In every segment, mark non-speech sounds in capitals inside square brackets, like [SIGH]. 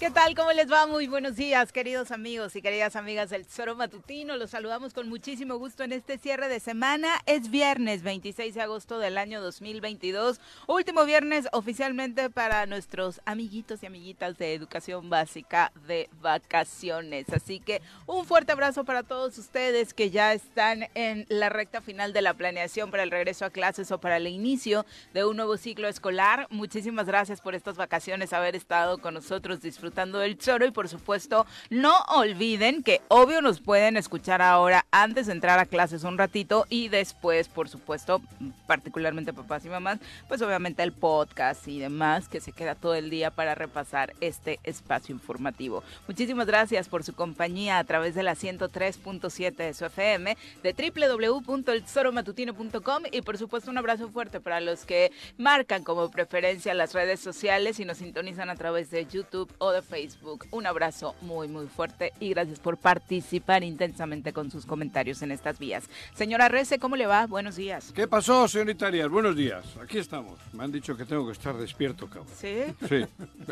¿Qué tal? ¿Cómo les va? Muy buenos días, queridos amigos y queridas amigas del Tesoro Matutino. Los saludamos con muchísimo gusto en este cierre de semana. Es viernes 26 de agosto del año 2022. Último viernes oficialmente para nuestros amiguitos y amiguitas de educación básica de vacaciones. Así que un fuerte abrazo para todos ustedes que ya están en la recta final de la planeación para el regreso a clases o para el inicio de un nuevo ciclo escolar. Muchísimas gracias por estas vacaciones, haber estado con nosotros disfrutando disfrutando del choro y por supuesto no olviden que obvio nos pueden escuchar ahora antes de entrar a clases un ratito y después por supuesto particularmente papás y mamás pues obviamente el podcast y demás que se queda todo el día para repasar este espacio informativo. Muchísimas gracias por su compañía a través de la 103.7 de su FM de www.elzoromatutino.com y por supuesto un abrazo fuerte para los que marcan como preferencia las redes sociales y nos sintonizan a través de YouTube o de Facebook. Un abrazo muy, muy fuerte y gracias por participar intensamente con sus comentarios en estas vías. Señora Rece, ¿cómo le va? Buenos días. ¿Qué pasó, señorita Arias? Buenos días. Aquí estamos. Me han dicho que tengo que estar despierto, cabrón. ¿Sí? Sí.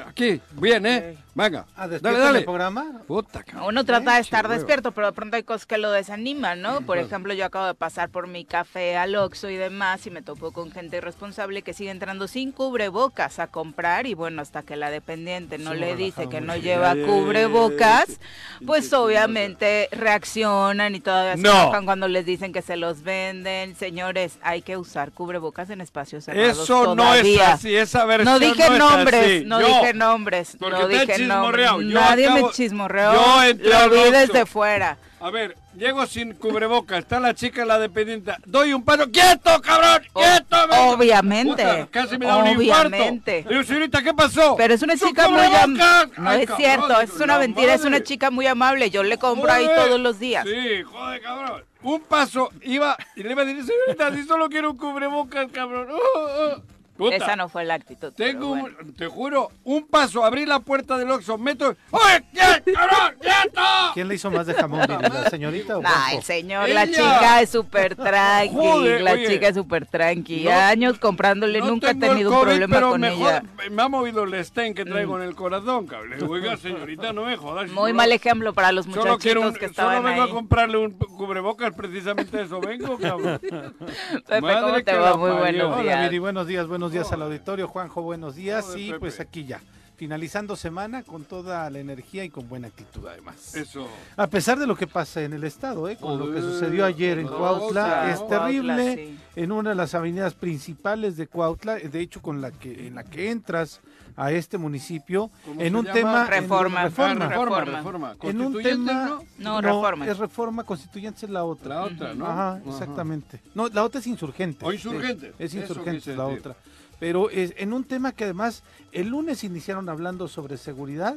Aquí, bien, ¿eh? Venga. Ah, dale, dale. el programa? Puta, cabrón. Uno trata de estar despierto, pero de pronto hay cosas que lo desaniman, ¿no? Por ejemplo, yo acabo de pasar por mi café al Oxxo y demás y me topo con gente irresponsable que sigue entrando sin cubrebocas a comprar y bueno, hasta que la dependiente no Sí, le me dice que no lleva cubrebocas, pues obviamente reaccionan y todavía se No. enojan cuando les dicen que se los venden. Señores, hay que usar cubrebocas en espacios cerrados Eso no es así, esa versión No dije es nombres, así. no Yo, dije nombres, porque no dije nombres. Nadie acabo- me chismorreó, yo entré lo vi desde fuera. A ver, llego sin cubrebocas, está la chica la dependiente. Doy un paso, ¡quieto, cabrón! ¡Quieto! venga! obviamente, Puta, casi me da un obviamente. infarto. Digo, señorita, ¿qué pasó? Pero es una ¡Su chica muy amable. No Ay, es cabrón, cierto, es una mentira, es una chica muy amable. Yo le compro ahí todos los días. Sí, joder, cabrón. Un paso, iba y le iba a decir, señorita, si solo quiero un cubrebocas, cabrón. Oh, [LAUGHS] oh. Puta, Esa no fue la actitud. Tengo, bueno. un- te juro, un paso, abrí la puerta del Oxxo, meto... ¡Oye, cabrón, quieto! ¿Quién le hizo más de jamón, la señorita o Nah, el señor, la Ella. chica es súper tranqui, Joder, la oye. chica es súper tranqui. No, Años comprándole, No nunca he tenido un COVID, problema pero con mejor ella. Me ha movido el stent que traigo en el corazón, cabrón. Oiga, señorita, no me jodas. Muy solo- mal ejemplo para los muchachitos quiero un, que solo estaban vengo ahí. a comprarle un cubrebocas, precisamente eso vengo, cabrón. [LAUGHS] Pepe, Madre ¿cómo te que va? la Muy parió. buenos Hola, días. Viri, buenos días, buenos días al auditorio. Juanjo, buenos días. Y Pepe. pues aquí ya, finalizando semana con toda la energía y con buena actitud además. Eso. A pesar de lo que pasa en el estado, ¿eh? con lo que sucedió ayer en Cuautla, es Cuautla, terrible. sí. En una de las avenidas principales de Cuautla, de hecho con la que en la que entras a este municipio, ¿Cómo en un tema en- Reforma. Ah, reforma. reforma, Reforma. reforma. en un tema ¿no? No, reforma. es reforma constituyente es la otra. La otra, ¿no? Ajá, Ajá. exactamente. No, la otra es insurgente. O insurgente. Es insurgente la otra. Pero es, en un tema que además el lunes iniciaron hablando sobre seguridad,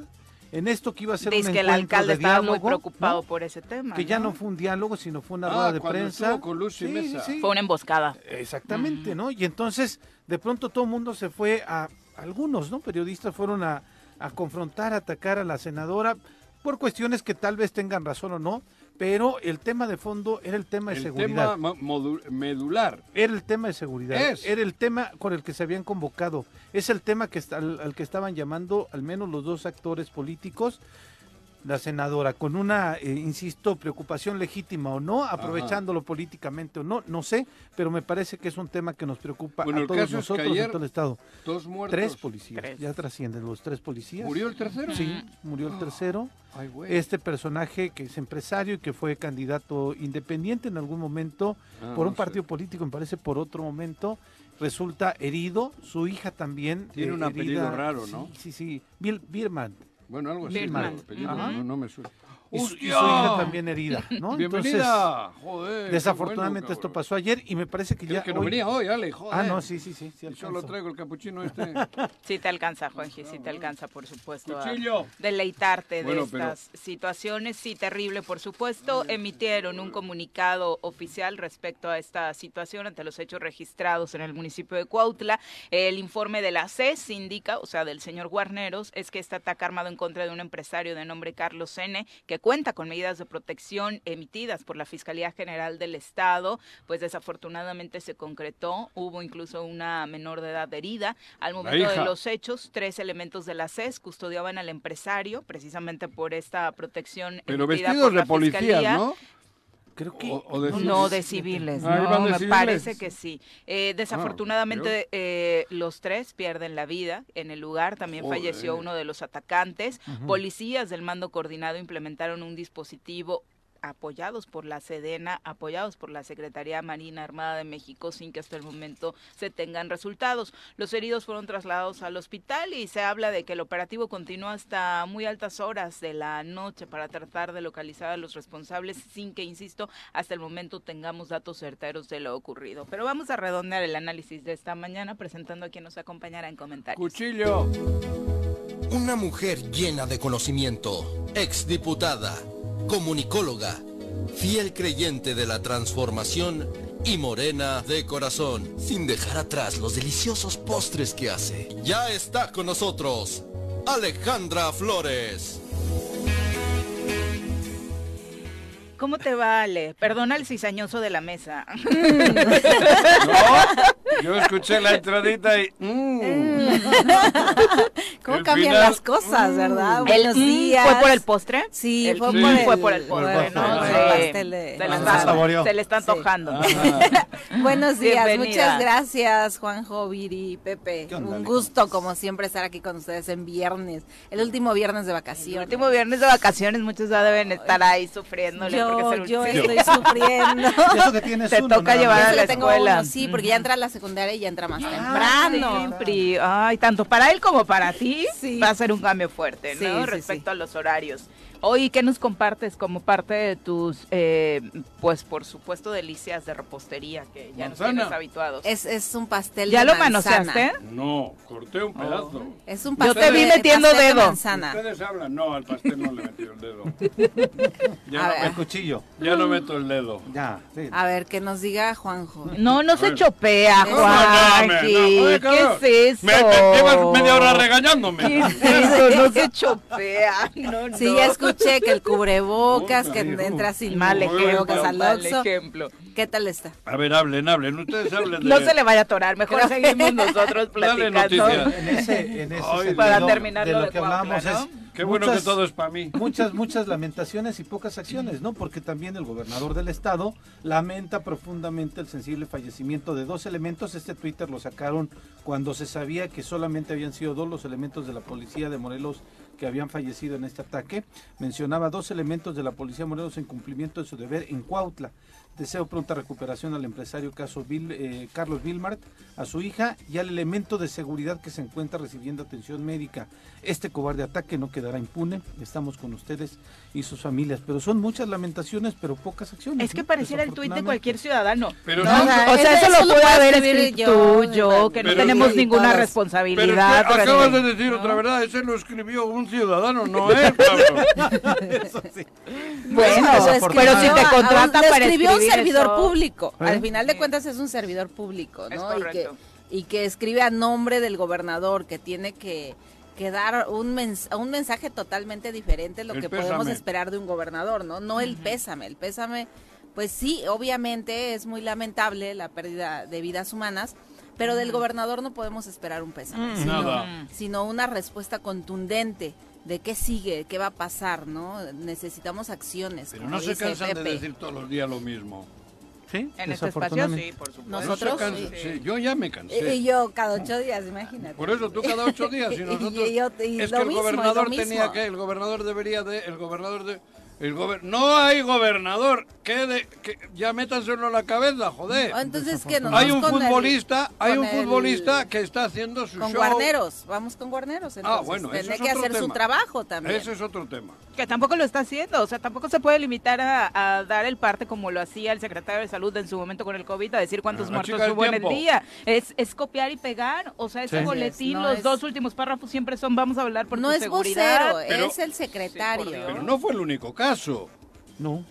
en esto que iba a ser un Dice que el alcalde de estaba muy diálogo, preocupado ¿no? por ese tema. que ya no fue un diálogo, sino fue una Ah, rueda de prensa. con Lucy Mesa. Fue una emboscada. Exactamente, ¿no? Y entonces, de pronto todo el mundo se fue a, algunos, ¿no? Periodistas fueron a, a confrontar, a atacar a la senadora por cuestiones que tal vez tengan razón o no, pero el tema de fondo era el tema de El seguridad. tema mo- modu- medular. Era el tema de seguridad. Es. Era el tema con el que se habían convocado. Es el tema que al, al que estaban llamando al menos los dos actores políticos. La senadora, con una, eh, insisto, preocupación legítima o no, aprovechándolo políticamente o no, no sé, pero me parece que es un tema que nos preocupa Bueno, a todos caso es que nosotros en todo el Estado. Dos muertos. Tres policías, Tres. ya trascienden los tres policías. ¿Murió el tercero? Sí, murió el tercero. [GASPS] Ay, güey. Este personaje que es empresario y que fue candidato independiente en algún momento Ah, por no un sé. partido político, me parece por otro momento, resulta herido, su hija también. Tiene eh, un apellido herida. raro, ¿no? Sí, sí, sí, Bill Birman. Bueno, algo así. Birdman. no, no me suena. Y su, y hija también herida, ¿no? [LAUGHS] Bienvenida. Joder. qué desafortunadamente bueno, esto pasó ayer y me parece que Creo ya que no hoy- venía hoy, Ale, joder. Ah, no, sí, sí, sí, sí Y solo alcanzó. traigo el capuchino este. [LAUGHS] Sí te alcanza, Juanji, sí te alcanza, por supuesto. a Cuchillo. deleitarte de pero- estas situaciones. Sí, terrible, por supuesto. Emitieron un comunicado oficial respecto a esta situación ante los hechos registrados en el municipio de Cuautla. El informe de la CES indica, o sea, del señor Guarneros, es que este ataque armado en contra de un empresario de nombre Carlos N., que cuenta con medidas de protección emitidas por la Fiscalía General del Estado, pues desafortunadamente se concretó, hubo incluso una menor de edad herida. Al momento de los hechos, tres elementos de la CES custodiaban al empresario, precisamente por esta protección Pero vestidos de policía, ¿no? Creo que no de civiles, no, me parece que sí. Eh, desafortunadamente eh, los tres pierden la vida en el lugar. También falleció uno de los atacantes. Policías del mando coordinado implementaron un dispositivo apoyados por la Sedena, apoyados por la Secretaría Marina Armada de México, sin que hasta el momento se tengan resultados. Los heridos fueron trasladados al hospital y se habla de que el operativo continúa hasta muy altas horas de la noche para tratar de localizar a los responsables, sin que, insisto, hasta el momento tengamos datos certeros de lo ocurrido. Pero vamos a redondear el análisis de esta mañana presentando a quien nos acompañará en comentarios. Cuchillo. Una mujer llena de conocimiento, exdiputada comunicóloga, fiel creyente de la transformación y morena de corazón, sin dejar atrás los deliciosos postres que hace. Ya está con nosotros, Alejandra Flores. ¿Cómo te vale? Perdona el cizañoso de la mesa. No, yo escuché la entradita y... Mm. [LAUGHS] ¿Cómo cambian las cosas, verdad? Mm. Buenos días. ¿Fue por el postre? Sí, fue, por el, postre, ¿no? Se, le está antojando. [LAUGHS] Buenos días, muchas gracias Juanjo, Viri, Pepe. Un gusto como siempre estar aquí con ustedes en viernes, el último viernes de vacaciones. El último viernes de vacaciones, muchos ya deben estar ahí sufriendo yo, estoy [LAUGHS] sufriendo. Eso que tienes Te toca llevar a la escuela. sí, porque ya entra a la secundaria y ya entra más temprano. Ay, tanto para él como para ti va a ser un cambio fuerte, ¿no? Respecto a los horarios. Hoy, ¿qué nos compartes como parte de tus, eh, pues por supuesto, delicias de repostería que ya nos tienes habituados? Es, es un pastel ¿Ya lo manoseaste? No, corté un pedazo. Oh. Es un pastel Yo te vi metiendo dedo. Ustedes hablan, no, al pastel no le metí el dedo. [LAUGHS] ya no, el cuchillo. Ya no meto el dedo. Ya, sí. A ver, que nos diga Juanjo. No, no se chopea, Juan. ¿Qué es eso? Me, llevas media hora regañándome. ¿Qué es eso? No se chopea. No, no. Sí, ya escuché que el cubrebocas, que entra sin mal ejemplo. ¿Qué tal está? A ver, hablen, hablen. Ustedes hablen de... No se le vaya a atorar, mejor seguimos [LAUGHS] nosotros platicando. En ese, en ese para terminar de lo, que hablamos es Qué bueno que todo es para mí. Muchas, muchas [LAUGHS] lamentaciones y pocas acciones, ¿no? Porque también el gobernador del estado lamenta profundamente el sensible fallecimiento de dos elementos. Este Twitter lo sacaron cuando se sabía que solamente habían sido dos los elementos de la policía de Morelos que habían fallecido en este ataque. Mencionaba dos elementos de la policía Morelos en cumplimiento de su deber en Cuautla. Deseo pronta recuperación al empresario eh, Carlos Vilmart, a su hija y al elemento de seguridad que se encuentra recibiendo atención médica. Este cobarde ataque no quedará impune. Estamos con ustedes y sus familias. Pero son muchas lamentaciones, pero pocas acciones. Es que pareciera el tuit de cualquier ciudadano. Pero o sea, eso, lo puede haber escrito tú, yo, que no tenemos ninguna responsabilidad. Pero acabas de decir otra verdad, ese lo escribió un ciudadano, no [LAUGHS] eso sí. Bueno, pero si te contratan para escribió un servidor público. Al ¿Eh? final de cuentas es un servidor público, ¿no? Y que, y que escribe a nombre del gobernador, que tiene que que dar un, un mensaje totalmente diferente lo que podemos esperar de un gobernador, ¿no? No el pésame, el pésame, pues sí, obviamente es muy lamentable la pérdida de vidas humanas, pero del gobernador no podemos esperar un pésame, sino, sino, una respuesta contundente de qué sigue, qué va a pasar, ¿no? Necesitamos acciones. Pero no se cansan de decir todos los días lo mismo. ¿Sí? En este espacio sí, por supuesto. Nosotros sí. Yo ya me cansé. Y yo cada ocho días, imagínate. Por eso tú cada ocho días y [LAUGHS] nosotros. y yo, es que el gobernador tenía que, el gobernador debería de, el gobernador de el no hay gobernador. que de, que ya métanselo en la cabeza, joder. Entonces, ¿qué nos Hay un futbolista, hay un futbolista que está haciendo su con show. Con guarneros, vamos con guarneros. Entonces. Ah, bueno, Tiene que hacer su trabajo también. Ese es otro tema. Que tampoco lo está haciendo, o sea, tampoco se puede limitar a, dar el parte como lo hacía el secretario de Salud en su momento con el COVID, a decir cuántos ah, muertos hubo en el día. Es, es copiar y pegar, o sea, ese boletín, los dos últimos párrafos siempre son vamos a hablar por no tu es seguridad. Vocero, es el secretario. pero no fue el único caso. No.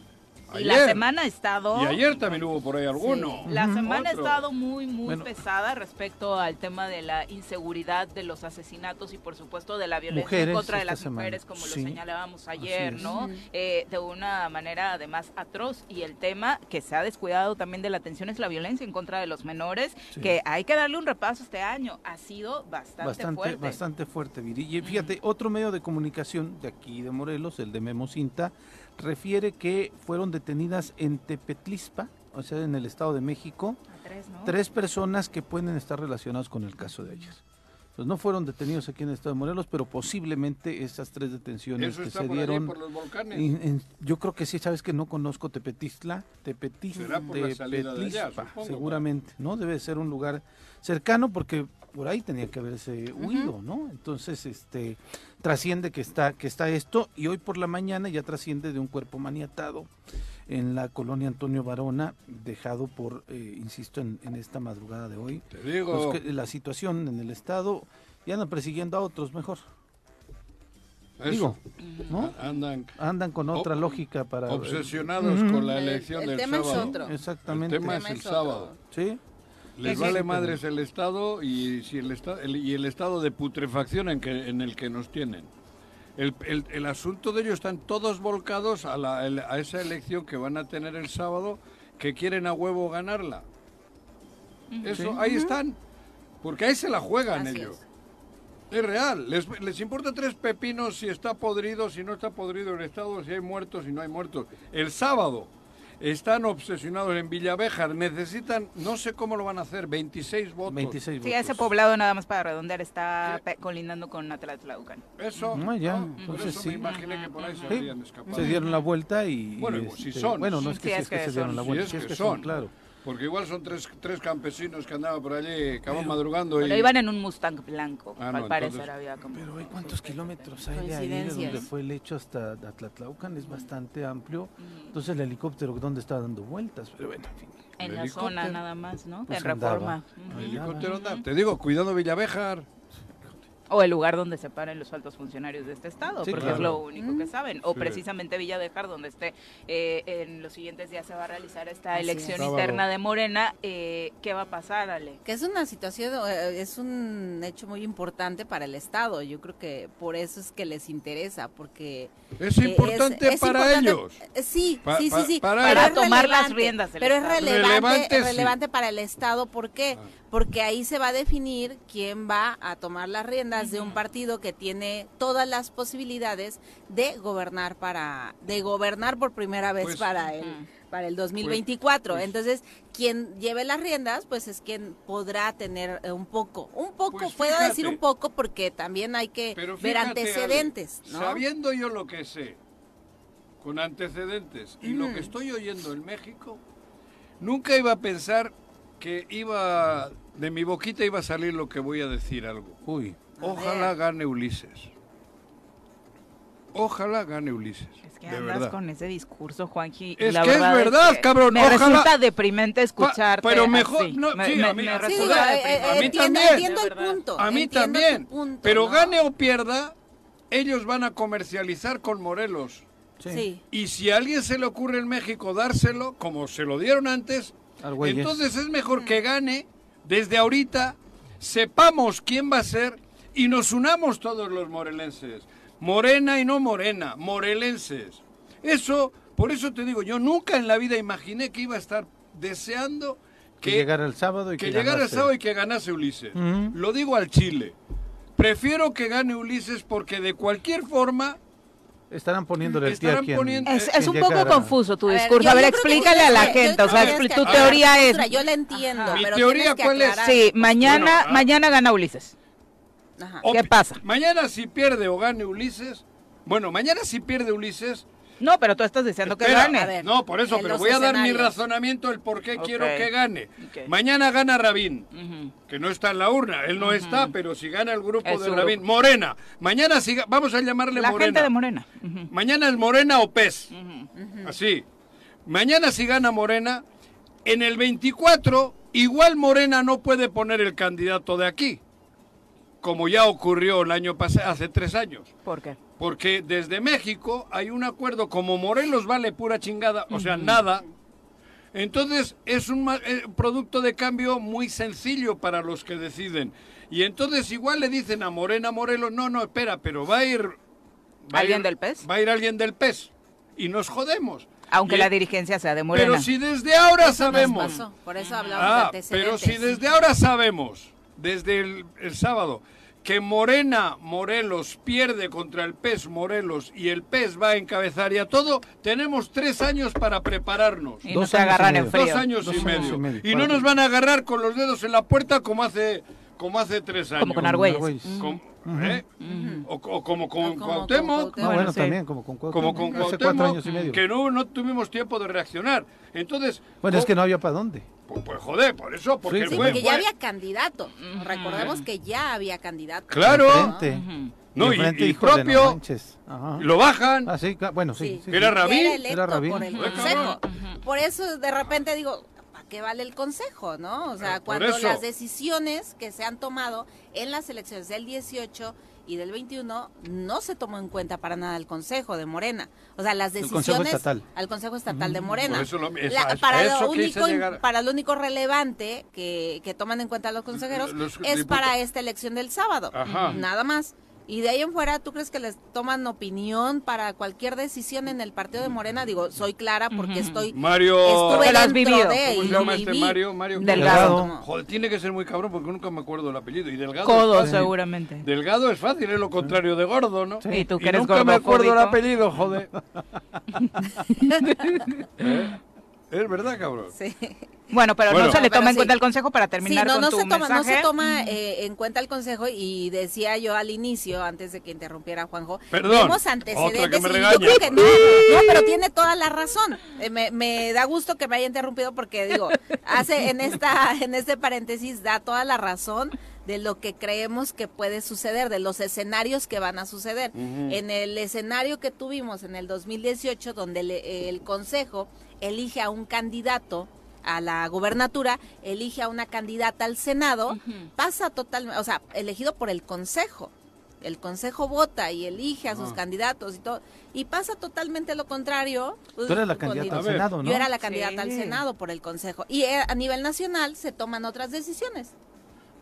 Y la semana ha estado... Y ayer también hubo por ahí alguno. La semana ha estado muy, muy pesada respecto al tema de la inseguridad, de los asesinatos y por supuesto de la violencia en contra de las mujeres, como lo señalábamos ayer, ¿no? Eh, de una manera además atroz. Y el tema que se ha descuidado también de la atención es la violencia en contra de los menores, que hay que darle un repaso este año. Ha sido bastante, fuerte. Bastante fuerte, Viri. Y fíjate, otro medio de comunicación de aquí de Morelos, el de Memo Cinta, refiere que fueron detenidas en Tepetlispa, o sea, en el Estado de México, tres, personas que pueden estar relacionadas con el caso de ellas. Pues no fueron detenidos aquí en el Estado de Morelos, pero posiblemente esas tres detenciones que se dieron. Por los volcanes? yo creo que sí, sabes que no conozco Tepetistla, Tepetistla, seguramente, ¿no? Debe ser un lugar cercano porque por ahí tenía que haberse huido, ¿no? Entonces, este, trasciende que está, que está esto y hoy por la mañana ya trasciende de un cuerpo maniatado en la colonia Antonio Varona, dejado por, eh, insisto, en, esta madrugada de hoy. Te digo. Pues la situación en el estado y andan persiguiendo a otros mejor. Digo, ¿no? Andan, andan con otra lógica para... Obsesionados con la elección el, del tema sábado. Es otro. Exactamente. El tema, es el sábado. Sí. Les vale madres el Estado y, si el, estado, y el estado de putrefacción en, que, en el que nos tienen. El, el, asunto de ellos están todos volcados a, la, a esa elección que van a tener el sábado, que quieren a huevo ganarla. Eso, ahí están. Porque ahí se la juegan ellos. Es. real. Les, les importa tres pepinos si está podrido, si no está podrido el Estado, si hay muertos, si no hay muertos. El sábado están obsesionados en Villavejar, necesitan, no sé cómo lo van a hacer, 26 votos. 26 sí, ese poblado nada más para redondear está colindando con Atlatlaucan. Eso, no, ya, entonces sí. me imaginé que por ahí se habían escapado. Se dieron la vuelta y... Bueno, y si este, son. Bueno, no es que, sí, es que, se dieron la vuelta, si es que, son, claro. Porque igual son tres, tres campesinos que andaban por allí, acaban madrugando. Pero iban en un Mustang blanco, ah, al parecer había como... Pero ¿cuántos kilómetros hay de ahí de donde fue el hecho hasta Atlatlaucan? Es bastante amplio. Mm. Entonces el helicóptero, ¿dónde está dando vueltas? Pero bueno, en fin. En la zona nada más, ¿no? Pues en Reforma. El helicóptero Te digo, cuidado Villavejar. O el lugar donde se paren los altos funcionarios de este estado, porque es lo único que saben. O precisamente Villa Dejar, donde esté eh, en los siguientes días se va a realizar esta elección interna de Morena. Eh, ¿Qué va a pasar, Ale? Que es una situación, eh, es un hecho muy importante para el Estado. Yo creo que por eso es que les interesa, porque... Es importante para ellos. Sí, sí, sí, sí. Para, tomar las riendas Pero es relevante, relevante, para el Estado. ¿Por qué? Ah porque ahí se va a definir quién va a tomar las riendas de un partido que tiene todas las posibilidades de gobernar para de gobernar por primera vez pues, para el para el 2024. Pues, pues. Entonces, quien lleve las riendas, pues es quien podrá tener eh, un poco, un poco, puedo decir un poco porque también hay que ver antecedentes. sabiendo yo lo que sé, con antecedentes y lo que estoy oyendo en México, nunca iba a pensar que iba, de mi boquita iba a salir lo que voy a decir algo. Uy. Ojalá gane Ulises. Ojalá gane Ulises. Es que andas con ese discurso, Juanji. Es que es verdad, cabrón. Me resulta deprimente escucharte. Pero mejor. No, sí, a mí, a mí también. Entiendo el punto. A mí también. pero gane o pierda, ellos van a comercializar con Morelos. Sí. Y si a alguien se le ocurre en México dárselo, como se lo dieron antes, entonces es mejor que gane desde ahorita, sepamos quién va a ser y nos unamos todos los morelenses. Morena y no morena, morelenses. Eso, por eso te digo, yo nunca en la vida imaginé que iba a estar deseando que, llegara el sábado y que, llegara el sábado y que ganase Ulises. Lo digo al Chile. Prefiero que gane Ulises porque de cualquier forma Estarán poniéndole el tía Es, un poco confuso tu discurso. a ver, explícale a la gente. o sea, tu teoría es. Yo la entiendo. ¿Mi teoría cuál es? Sí, mañana, mañana gana Ulises. ¿Qué pasa? Mañana si pierde o gane Ulises. Bueno, mañana si pierde Ulises, no, pero tú estás diciendo que gane. no, por eso, pero voy a dar mi razonamiento el por qué quiero que gane. Mañana gana Rabín, que no está en la urna, él no está, pero si gana el grupo de Rabín, Morena. Mañana si, vamos a llamarle la Morena. gente de Morena. Mañana es Morena o Pez. Así. Mañana si gana Morena, en el 24 igual Morena no puede poner el candidato de aquí. como ya ocurrió el año pasado, hace tres años. ¿Por qué? Porque desde México hay un acuerdo, como Morelos vale pura chingada, o sea, nada. Entonces es un eh, producto de cambio muy sencillo para los que deciden. Y entonces igual le dicen a Morena Morelos, no, no, espera, pero va a ir... ¿Alguien del PES? Va a ir alguien del PES. Y nos jodemos. Aunque la dirigencia sea de Morena. Pero si desde ahora sabemos... Por eso hablamos ah, Pero si desde ahora sabemos, desde el sábado, que Morena Morelos pierde contra el PES Morelos y el PES va a encabezar ya todo, tenemos tres años para prepararnos. Y dos agarran en Dos años, y, medio. y, no nos van a agarrar con los dedos en la puerta como hace como hace tres años. Como con Argüelles. ¿Eh? o, como con Cuauhtémoc. Ah, bueno, también, como con Cuauhtémoc. Como con Cuauhtémoc, que no, no tuvimos tiempo de reaccionar. Entonces... Bueno, es que no había para dónde. Pues, pues, joder, por eso, porque, sí, porque ya había candidato. Recordemos que ya había candidato. Claro. No, y, propio. Lo bajan. Ah, sí, bueno, sí. Era Rabín. Era, Rabín. Por el consejo. Por eso de repente digo, ¿para qué vale el consejo, no? O sea, cuando las decisiones que se han tomado en las elecciones del 18 y del 21 no se tomó en cuenta para nada el Consejo de Morena. O sea, las decisiones Consejo estatal. al Consejo Estatal de Morena. para, lo único, para lo único relevante que, que toman en cuenta los consejeros es para esta elección del sábado. Nada más. Y de ahí en fuera, ¿tú crees que les toman opinión para cualquier decisión en el partido de Morena? Digo, soy clara porque estoy. Mario. Estuve has vivido. De, ¿Cómo se llama este Mario? Mario Delgado. Joder, tiene que ser muy cabrón porque nunca me acuerdo el apellido. Y Delgado. Codo, seguramente. Delgado es fácil, es lo contrario de gordo, ¿no? Sí. Y tú que eres nunca me acuerdo el apellido, joder. [LAUGHS] [LAUGHS] ¿Eh? Es verdad, cabrón. Sí. Bueno, pero no se le toma en cuenta el consejo para terminar no, con no tu se toma, mensaje. No se toma eh, en cuenta el consejo y decía yo al inicio, antes de que interrumpiera Juanjo, Perdón, vemos antecedentes. yo creo que no, [LAUGHS] no, pero tiene toda la razón. Eh, me, me, da gusto que me haya interrumpido porque digo, hace en esta en este paréntesis da toda la razón de lo que creemos que puede suceder, de los escenarios que van a suceder. En el escenario que tuvimos en el 2018, donde el Consejo elige a un candidato a la gobernatura, elige a una candidata al Senado, pasa totalmente, o sea, elegido por el Consejo. El Consejo vota y elige a sus ah. candidatos y todo. Y pasa totalmente lo contrario. Tú eres la candidata al Senado, ¿no? Yo era la candidata al Senado por el Consejo. Y eh, a nivel nacional se toman otras decisiones.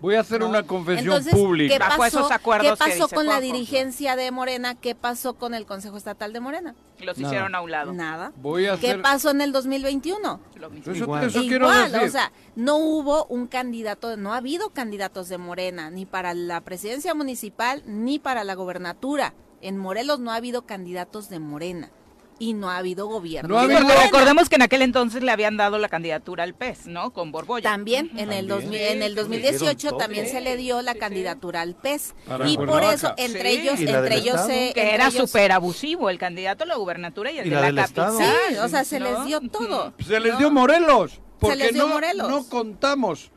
Voy a hacer una confesión pública. ¿Qué pasó, ¿qué pasó con la dirigencia de Morena? ¿Qué pasó con el Consejo Estatal de Morena? Los hicieron a un lado. Nada. Voy a ¿Qué pasó en el 2021? Lo mismo. Eso, quiero decir. o sea, no hubo un candidato, no ha habido candidatos de Morena, ni para la presidencia municipal, ni para la gobernatura. En Morelos no ha habido candidatos de Morena y no ha habido gobierno. No recordemos que en aquel entonces le habían dado la candidatura al PES, ¿no? Con Borbolla. También, en el, en el 2018 también se le dio la candidatura al PES. y por eso, entre ellos, entre ellos se... Que era súper abusivo el candidato a la gubernatura y el de la capital. Sí, o sea, se les dio todo. Se les dio Morelos. Porque se les dio no, Morelos. no contamos.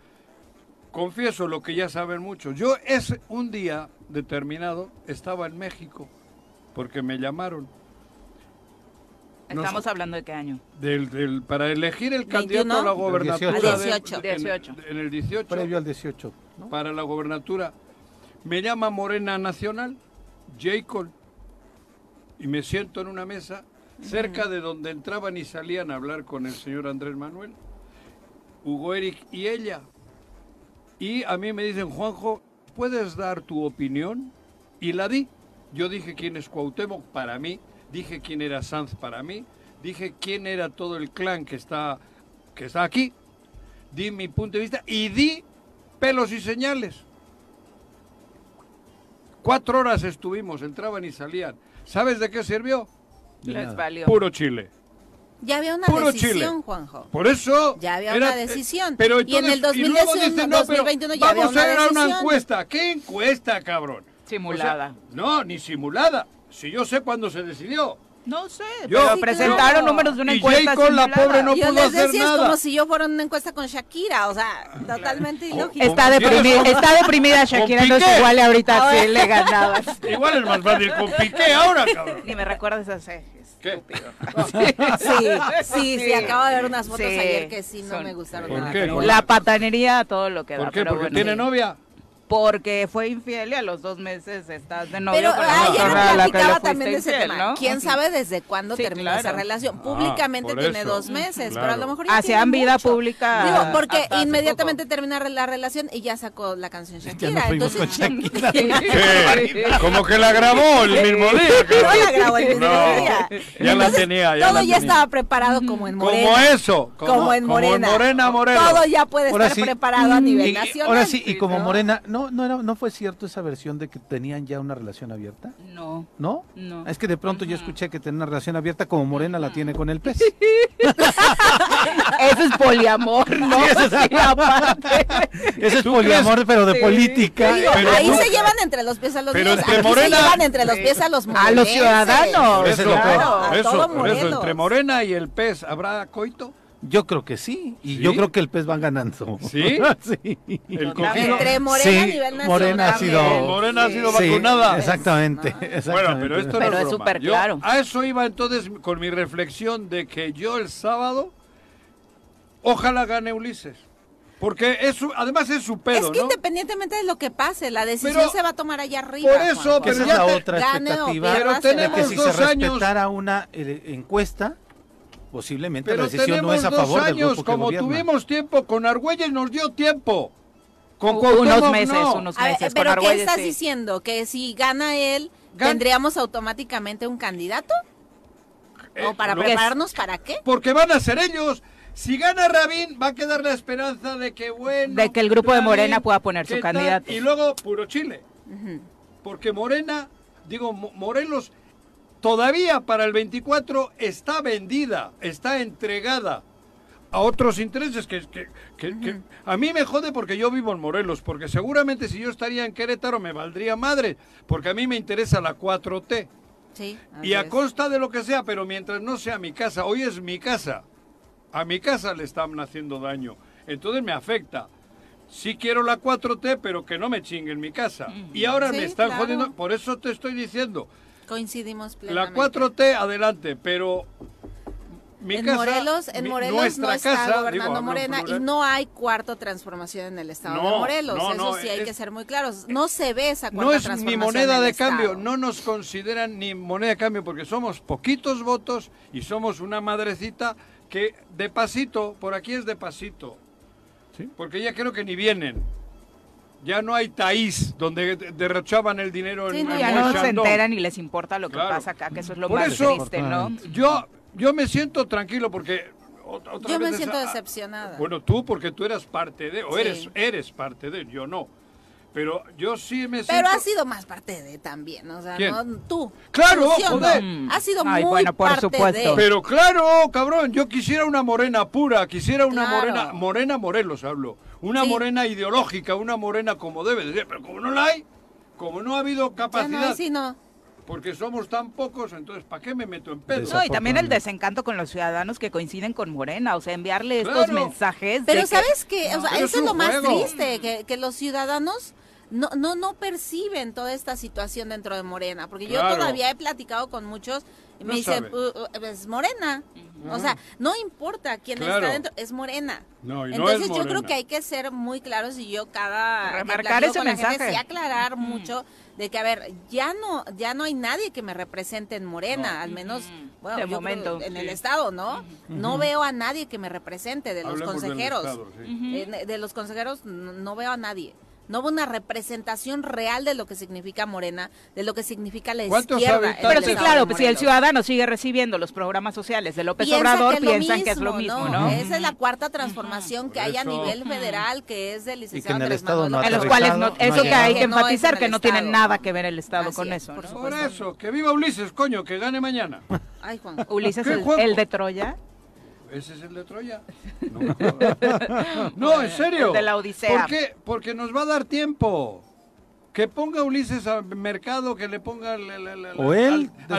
Confieso lo que ya saben muchos. Yo es un día determinado estaba en México porque me llamaron Estamos hablando de qué año? Del, del, para elegir el candidato a la gobernatura. 18. 18. En, el 18. Previo al 18. Para la gobernatura. Me llama Morena Nacional, Jacob, y me siento en una mesa cerca de donde entraban y salían a hablar con el señor Andrés Manuel, Hugo Eric y ella. Y a mí me dicen, Juanjo, ¿puedes dar tu opinión? Y la di. Yo dije quién es Cuauhtémoc para mí dije quién era Sanz para mí, dije quién era todo el clan que está, que está aquí, di mi punto de vista y di pelos y señales. Cuatro horas estuvimos, entraban y salían. ¿Sabes de qué sirvió? Les valió. Puro Chile. Ya había una decisión, Juanjo. Por eso. Ya había una decisión. pero y en el 2021 ya había una a decisión. una encuesta. ¿Qué encuesta, cabrón? Simulada. no, ni simulada. Si yo sé cuándo se decidió. No sé, pero presentaron números de una encuesta. Y con la pobre no yo pudo les decía, Es como si yo fuera una encuesta con Shakira, o sea, totalmente ilógico. Está, deprimida, está deprimida Shakira, no es igual ahorita sí le ganabas. [LAUGHS] Igual es más fácil con Piqué ahora, cabrón. Ni me recuerdas a ese ¿Qué? Sí, sí, sí, acabo de ver unas fotos ayer que sí no me gustaron ¿Por nada. La patanería, todo lo que ¿Por da. qué? ¿Porque tiene novia? Porque fue infiel y a los dos meses estás de novio pero con platicaba también de ese tema. ¿no? quién sabe desde cuándo terminó esa relación ah, públicamente tiene dos meses pero a lo mejor ya hacían vida pública digo porque inmediatamente termina la relación y ya sacó la canción Shakira entonces Shakira. [LAUGHS] como que la grabó el mismo día no la grabó el mismo día. Ya la tenía ya todo ya estaba preparado como en Morena. como eso como, en Morena. Morena Morena todo ya puede estar preparado a nivel nacional. ahora sí y como Morena no no, no, no, fue cierto esa versión de que tenían ya una relación abierta? No. ¿No? No. Es que de pronto yo escuché que tenía una relación abierta como Morena la tiene con el [LAUGHS] pez. eso es poliamor, [LAUGHS] ¿no? Sí, eso, es, [LAUGHS] eso es poliamor, pero de política. ahí se llevan entre los pies a los pero entre Morena, se llevan entre los pies a los A los ciudadanos. Eso, claro, eso, eso, entre Morena y el pez, ¿habrá coito? Yo creo que sí, y yo creo que el pez va ganando. ¿Sí? [LAUGHS] sí. El Entre Morena a nivel nacional. Morena ha sido, Morena ha sido vacunada. exactamente, Bueno, pero esto pero no es súper claro. A eso iba entonces con mi reflexión de que yo el sábado, ojalá gane Ulises. Porque eso, además es su pedo, Es que independientemente de lo que pase, la decisión se va a tomar allá arriba. Por eso, pero esa es la otra expectativa. Pero tenemos de que si dos se respetara una eh, encuesta, Posiblemente la decisión no es a favor años, del grupo como tuvimos tiempo con Argüelles nos dio tiempo. Con unos meses, unos meses. pero ¿qué estás diciendo? ¿Que si gana él, tendríamos automáticamente un candidato? ¿O eh, para prepararnos para qué? Porque van a ser ellos. Si gana Rabín, va a quedar la esperanza de que, bueno. De que el grupo de Morena pueda poner su candidato. Y luego, puro Chile. Porque Morena, digo, Morelos todavía para el 24 está vendida, está entregada a otros intereses que, que, a mí me jode porque yo vivo en Morelos, porque seguramente si yo estaría en Querétaro me valdría madre, porque a mí me interesa la 4T. Sí, y a costa de lo que sea, pero mientras no sea mi casa, hoy es mi casa, a mi casa le están haciendo daño, entonces me afecta. Sí quiero la 4T, pero que no me chingue en mi casa. Y ahora me están jodiendo, por eso te estoy diciendo, Coincidimos plenamente. La 4T, adelante, pero mi en casa, Morelos, en Morelos no está gobernando Morena y no hay cuarto transformación en el estado de Morelos. Eso sí hay que ser muy claros. No se ve esa cuarta transformación. No es ni moneda de cambio, no nos consideran ni moneda de cambio porque somos poquitos votos y somos una madrecita que de pasito, por aquí es de pasito. ¿Sí? Porque ya creo que ni vienen. Ya no hay taís donde derrochaban el dinero en, Ya no se enteran y les importa lo que pasa acá, que eso es lo más triste, ¿no? Yo, yo me siento tranquilo porque yo me siento decepcionada. Bueno, tú porque tú eras parte de, o eres, eres parte de, yo no. Pero yo sí me siento... Pero ha sido más parte de también, o sea, no tú. Claro, joder. Ha sido muy bueno, por parte supuesto. de. Pero claro, cabrón, yo quisiera una morena pura, quisiera una morena, morena Morelos hablo, una morena ideológica, una morena como debe de ser, pero como no la hay, como no ha habido capacidad. Ya no, porque somos tan pocos, entonces ¿para qué me meto en pedo? No, y también el desencanto con los ciudadanos que coinciden con Morena, o sea, enviarle estos mensajes. Pero ¿sabes qué? O sea, eso es, lo más triste, que, que los ciudadanos no, no, no perciben toda esta situación dentro de Morena, porque yo todavía he platicado con muchos y me dicen, uh, uh, es Morena. O sea, no importa quién está dentro, es Morena. Entonces yo creo que hay que ser muy claros y yo cada remarcar ese mensaje. y aclarar mucho de que a ver, ya no ya no hay nadie que me represente en Morena, al menos bueno, momento, en el estado, ¿no? No veo a nadie que me represente de los consejeros. de los consejeros no veo a nadie no hubo una representación real de lo que significa Morena, de lo que significa la izquierda. Pero sí, claro, pues si el ciudadano sigue recibiendo los programas sociales de López Obrador, piensan que es lo mismo, ¿no? Esa es la cuarta transformación que hay a nivel federal, que es del licenciado en, el Estado no en los cuales no, eso que hay que enfatizar, que no tiene nada que ver el Estado con eso. Por, eso, que viva Ulises, coño, que gane mañana. Ay, Juan. Ulises, el de Troya. Ese es el de Troya. [LAUGHS] No, en serio. de la Odisea. ¿Por qué? Porque nos va a dar tiempo. Que ponga Ulises al mercado, que le ponga al,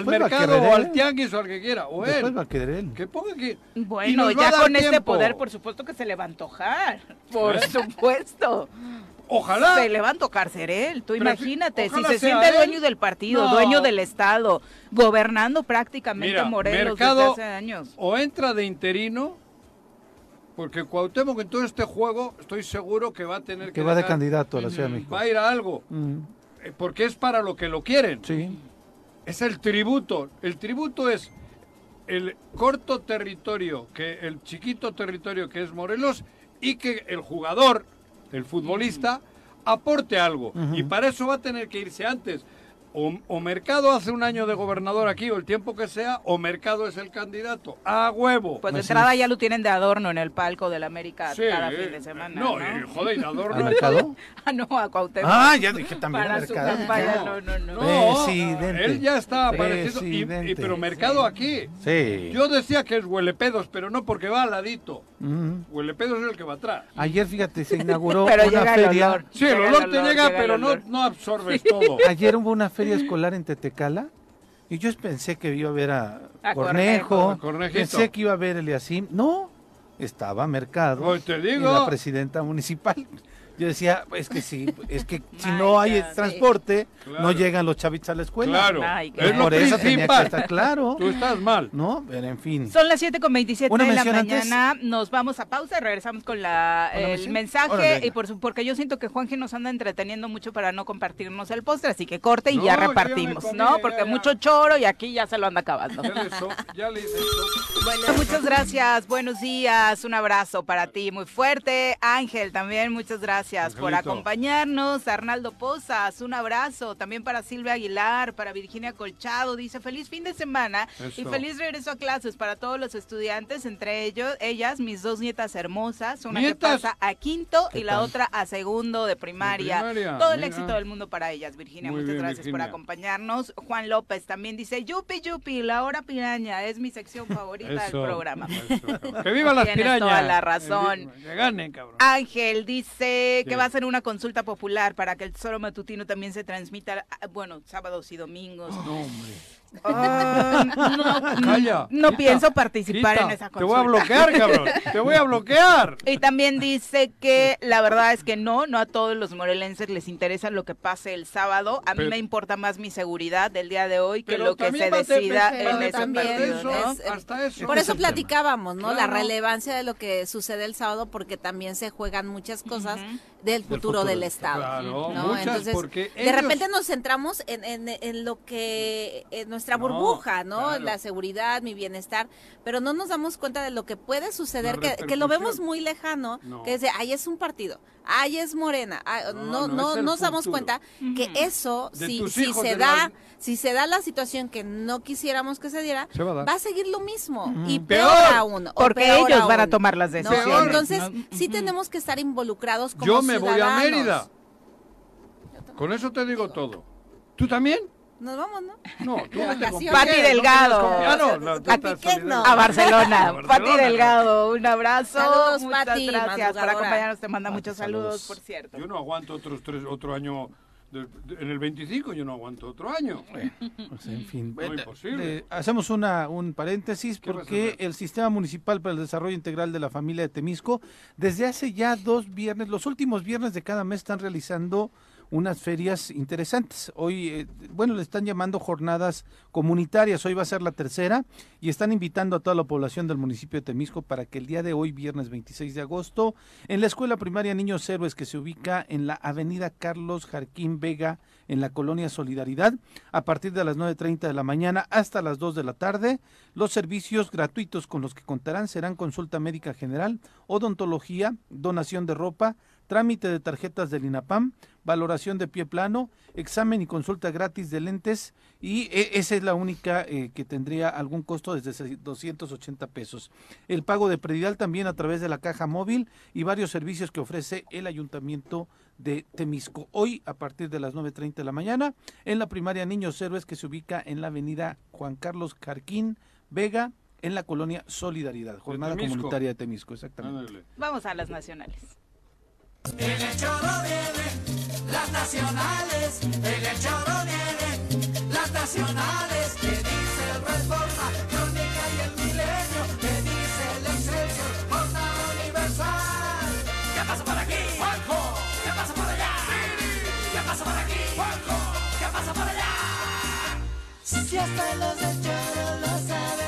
mercado o al tianguis o al que quiera. O él. Va a querer él. Que ponga que. Bueno, ya con este poder, por supuesto que se le va a antojar. Por ¿Eh? [LAUGHS] supuesto. Ojalá. Se le va a tocar ser él. Tú imagínate, si se siente dueño del partido, dueño del Estado, gobernando prácticamente Morelos desde hace años. O entra de interino Porque Cuauhtémoc en todo este juego estoy seguro que va a tener que... Que va de candidato a la Ciudad de México. Va a ir a algo. Eh, porque es para lo que lo quieren. Sí. Es el tributo. El tributo es el corto territorio, que el chiquito territorio que es Morelos y que el jugador, el futbolista, aporte algo. Y para eso va a tener que irse antes. O, Mercado hace un año de gobernador aquí, o el tiempo que sea, o Mercado es el candidato. ¡A huevo! Pues de entrada ya lo tienen de adorno en el palco del América cada fin de semana. No, ¿no? Y, joder, de adorno. ¿A Mercado? [LAUGHS] ah, no, a Cuauhtémoc. Ah, ya dije también Para Mercado. no, no, no. no él ya está apareciendo. Y, pero Mercado aquí. Sí. Yo decía que es huelepedos, pero no porque va al ladito. Huelepedos es el que va atrás. Ayer, fíjate, se inauguró [LAUGHS] una feria. sí, el olor te llega, pero no, no absorbes todo. Ayer hubo una feria escolar en Tetecala y yo pensé que iba a ver a, Cornejo, pensé que iba a ver Eliasim, no, estaba Mercado te digo. y la presidenta municipal. Yo decía, es que sí, es que si no hay transporte, no llegan los chavitos a la escuela. Claro, es por eso tenía que estar claro. Tú estás mal. No, pero en fin. Son las 7 con 27 de la mañana. Nos vamos a pausa y regresamos con la, el mensaje. y por porque yo siento que Juanje nos anda entreteniendo mucho para no compartirnos el postre, así que corte y ya repartimos, ¿no? Porque mucho choro y aquí ya se lo anda acabando. Ya le, Bueno, muchas gracias. Buenos días. Un abrazo para ti muy fuerte. Ángel también, muchas gracias gracias por acompañarnos. Arnaldo Pozas, un abrazo. También para Silvia Aguilar, para Virginia Colchado. Dice feliz fin de semana y feliz regreso a clases para todos los estudiantes, entre ellos, ellas, mis dos nietas hermosas. Una que pasa a quinto y la otra a segundo de primaria. Todo el éxito del mundo para ellas, Virginia. muchas gracias por acompañarnos. Juan López también dice, Yupi Yupi, la hora piraña, es mi sección favorita del programa. que viva [LAUGHS] las Tienes pirañas. toda la razón. Que ganen, cabrón. Ángel dice, que va a ser una consulta popular para que el Tesoro Matutino también se transmita, ah, bueno, sábados y domingos. No, hombre. Ah, no, [LAUGHS] no pienso participar en esa consulta. Te voy a bloquear, cabrón. Te voy a bloquear. Y también dice que la verdad es que no, no a todos los morelenses les interesa lo que pase el sábado. A mí me importa más mi seguridad del día de hoy que lo que se decida en ese partido. por eso platicábamos, ¿no? La relevancia de lo que sucede el sábado porque también se juegan muchas cosas del futuro del, Estado. Claro, Entonces, de repente nos centramos en, en, lo que en nuestra burbuja, ¿no? La seguridad, mi bienestar, pero no nos damos cuenta de lo que puede suceder, que, que, lo vemos muy lejano, que es de, ahí es un partido, ahí es Morena, no, no, nos damos cuenta que eso, si, si se da, si se da la situación que no quisiéramos que se diera, va, a seguir lo mismo y peor, aún. Porque ellos van a tomar las decisiones. Entonces, sí tenemos que estar involucrados como me voy a Mérida. Con eso te digo todo. ¿Tú también? Nos vamos, ¿no? No, tú Pati Delgado. a, Barcelona. Pati Delgado, un abrazo. Saludos, Muchas Pati, gracias por acompañarnos. Te manda muchos saludos, por cierto. Yo no aguanto otros tres, otro año en el 25 yo no aguanto otro año. [LAUGHS] Pues, en fin, hacemos una, un paréntesis porque el Sistema Municipal para el Desarrollo Integral de la Familia de Temisco, desde hace ya dos viernes, los últimos viernes de cada mes están realizando unas ferias interesantes. Hoy, eh, bueno, le están llamando jornadas comunitarias, hoy va a ser la tercera y están invitando a toda la población del municipio de Temisco para que el día de hoy, viernes 26 de agosto, en la Escuela Primaria Niños Héroes que se ubica en la Avenida Carlos Jarquín Vega, en la colonia Solidaridad, a partir de las 9.30 de la mañana hasta las 2 de la tarde, los servicios gratuitos con los que contarán serán consulta médica general, odontología, donación de ropa, trámite de tarjetas del INAPAM, valoración de pie plano, examen y consulta gratis de lentes y e, esa es la única eh, que tendría algún costo desde 280 pesos. El pago de predial también a través de la caja móvil y varios servicios que ofrece el ayuntamiento de Temisco. Hoy a partir de las 9.30 de la mañana en la primaria Niños Héroes que se ubica en la avenida Juan Carlos Carquín Vega en la colonia Solidaridad, jornada comunitaria de Temisco, exactamente. Vamos a las nacionales. En el choro vienen las nacionales, en el choro vienen las nacionales, que dice el Reforma, Crónica y el Milenio, que dice el Excelsior, Jornada Universal. ¿Qué pasa por aquí? Juanjo, ¿qué pasa por allá? ¿Qué pasa por aquí? Juanjo, ¿qué pasa por allá? Si hasta los del choro lo saben.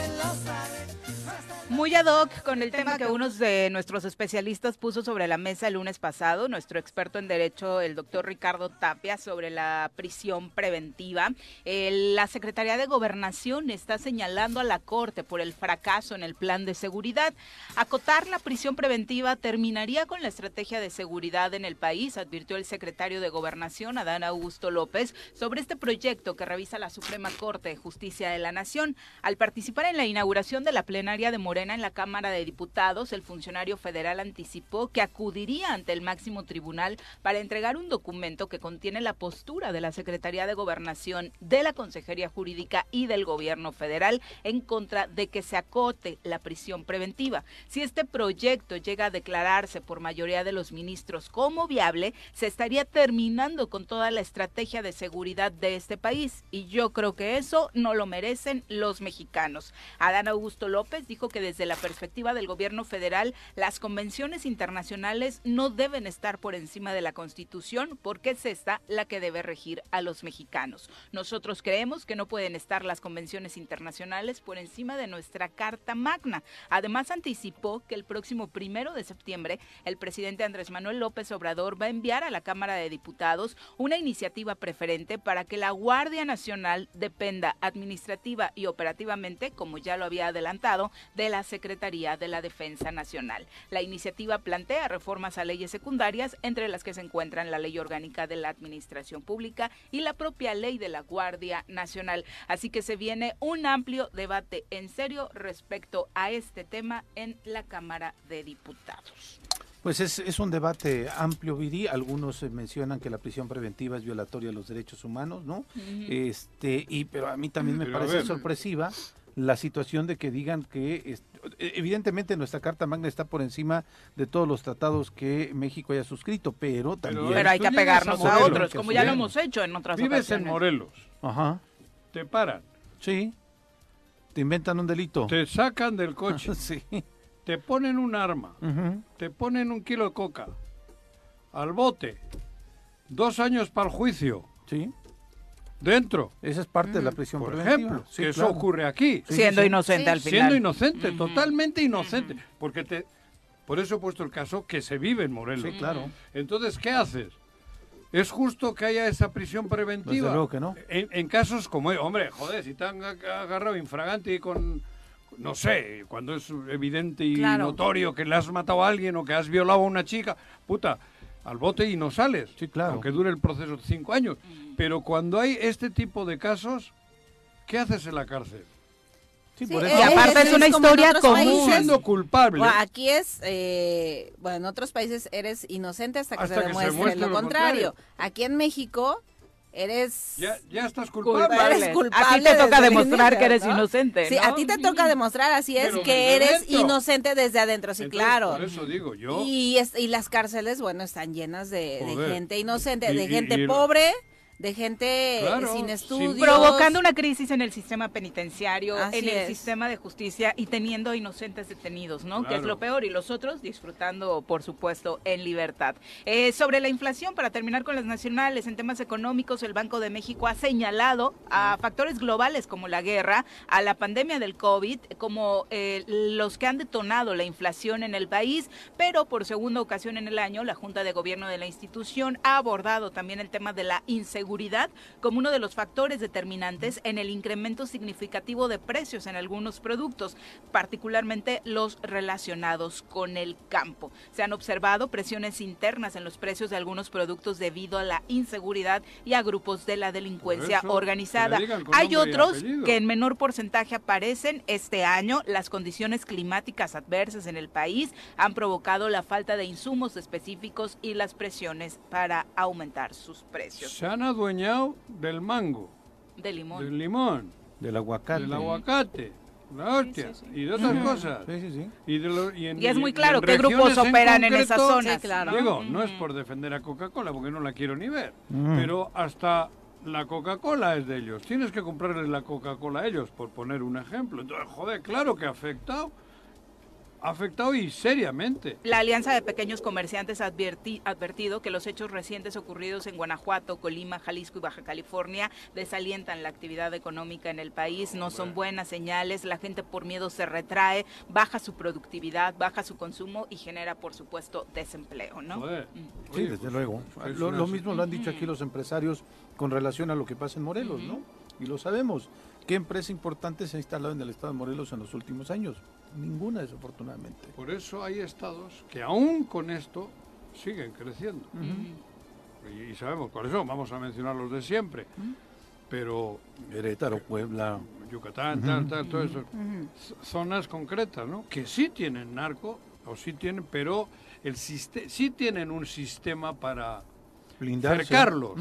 Muy ad hoc con el tema que uno de nuestros especialistas puso sobre la mesa el lunes pasado, nuestro experto en derecho, el doctor Ricardo Tapia, sobre la prisión preventiva. la Secretaría de Gobernación está señalando a la Corte por el fracaso en el plan de seguridad. Acotar la prisión preventiva terminaría con la estrategia de seguridad en el país, advirtió el secretario de Gobernación, Adán Augusto López, sobre este proyecto que revisa la Suprema Corte de Justicia de la Nación. Al participar en la inauguración de la plenaria de Morena, en la Cámara de Diputados, el funcionario federal anticipó que acudiría ante el máximo tribunal para entregar un documento que contiene la postura de la Secretaría de Gobernación, de la Consejería Jurídica y del Gobierno federal en contra de que se acote la prisión preventiva. Si este proyecto llega a declararse por mayoría de los ministros como viable, se estaría terminando con toda la estrategia de seguridad de este país. Y yo creo que eso no lo merecen los mexicanos. Adán Augusto López dijo que desde la perspectiva del gobierno federal, las convenciones internacionales no deben estar por encima de la Constitución porque es esta la que debe regir a los mexicanos. Nosotros creemos que no pueden estar las convenciones internacionales por encima de nuestra Carta Magna. Además, anticipó que el próximo primero de septiembre, el presidente Andrés Manuel López Obrador va a enviar a la Cámara de Diputados una iniciativa preferente para que la Guardia Nacional dependa administrativa y operativamente, como ya lo había adelantado, de la Secretaría de la Defensa Nacional. La iniciativa plantea reformas a leyes secundarias, entre las que se encuentran la Ley Orgánica de la Administración Pública y la propia Ley de la Guardia Nacional. Así que se viene un amplio debate en serio respecto a este tema en la Cámara de Diputados. Pues es, un debate amplio, Viri. Algunos mencionan que la prisión preventiva es violatoria de los derechos humanos, ¿no? Este, y pero a mí también me parece sorpresiva la situación de que digan que e, evidentemente nuestra Carta Magna está por encima de todos los tratados que México haya suscrito, pero también... Pero, hay que apegarnos a, otros, como ya lo hemos hecho en otras Vives en Morelos. Ajá. Te paran. Sí. Te inventan un delito. Te sacan del coche. [LAUGHS] sí. Te ponen un arma. Te ponen un kilo de coca. Al bote. Dos años para el juicio. Sí dentro. Esa es parte de la prisión Por ejemplo, que eso ocurre aquí. Siendo inocente al final. Siendo inocente, totalmente inocente. Porque te, por eso he puesto el caso que se vive en Morelos. Sí, claro. Entonces, ¿qué haces? ¿Es justo que haya esa prisión preventiva? Desde que no. En, casos como, hombre, joder, si te han agarrado infragante y con, no sé, cuando es evidente y notorio que le has matado a alguien o que has violado a una chica, puta, al bote y no sales. Sí, claro. Aunque dure el proceso de cinco años. Pero cuando hay este tipo de casos, ¿qué haces en la cárcel? Sí, por eso. Y aparte es, una historia común. Siendo culpable. aquí es, eh, bueno, en otros países eres inocente hasta que se demuestre lo, contrario. Aquí en México eres ya, ya estás culpable. Eres culpable a ti te toca demostrar que eres inocente. Sí, a ti te toca demostrar, así es, que eres inocente desde adentro, sí, claro. Por eso digo yo. Y, y las cárceles, bueno, están llenas de, gente inocente, de gente pobre de gente sin estudios. Provocando una crisis en el sistema penitenciario, en el sistema de justicia y teniendo inocentes detenidos, ¿no? Que es lo peor y los otros disfrutando, por supuesto, en libertad. Eh, sobre la inflación, para terminar con las nacionales, en temas económicos, el Banco de México ha señalado a factores globales como la guerra, a la pandemia del COVID, como eh, los que han detonado la inflación en el país, pero por segunda ocasión en el año, la Junta de Gobierno de la institución ha abordado también el tema de la inseguridad como uno de los factores determinantes en el incremento significativo de precios en algunos productos, particularmente los relacionados con el campo. Se han observado presiones internas en los precios de algunos productos debido a la inseguridad y a grupos de la delincuencia organizada. Hay otros que en menor porcentaje aparecen este año. Las condiciones climáticas adversas en el país han provocado la falta de insumos específicos y las presiones para aumentar sus precios adueñado del mango. Del limón. Del limón. Del aguacate. Del aguacate. La hostia. Y de otras cosas. Sí, sí, sí. Y, es muy claro qué grupos operan en, esa zona. claro. Digo, no es por defender a Coca-Cola, porque no la quiero ni ver. Pero hasta la Coca-Cola es de ellos. Tienes que comprarles la Coca-Cola a ellos, por poner un ejemplo. Entonces, joder, claro que ha afectado afectado y seriamente. La Alianza de Pequeños Comerciantes ha advertido que los hechos recientes ocurridos en Guanajuato, Colima, Jalisco y Baja California desalientan la actividad económica en el país, no son buenas señales, la gente por miedo se retrae, baja su productividad, baja su consumo y genera, por supuesto, desempleo, ¿no? Mm. sí, desde pues, luego. Lo, mismo lo han dicho aquí los empresarios con relación a lo que pasa en Morelos, ¿no? Y lo sabemos. ¿Qué empresa importante se ha instalado en el estado de Morelos en los últimos años? Ninguna, desafortunadamente. Por eso hay estados que aún con esto siguen creciendo. y, sabemos cuáles son, vamos a mencionar los de siempre. Pero... Herétaro, Puebla... Yucatán, tal, tal, todo eso. Zonas concretas, ¿no? Que sí tienen narco, o sí tienen, pero el sí tienen un sistema para Blindarse. cercarlos.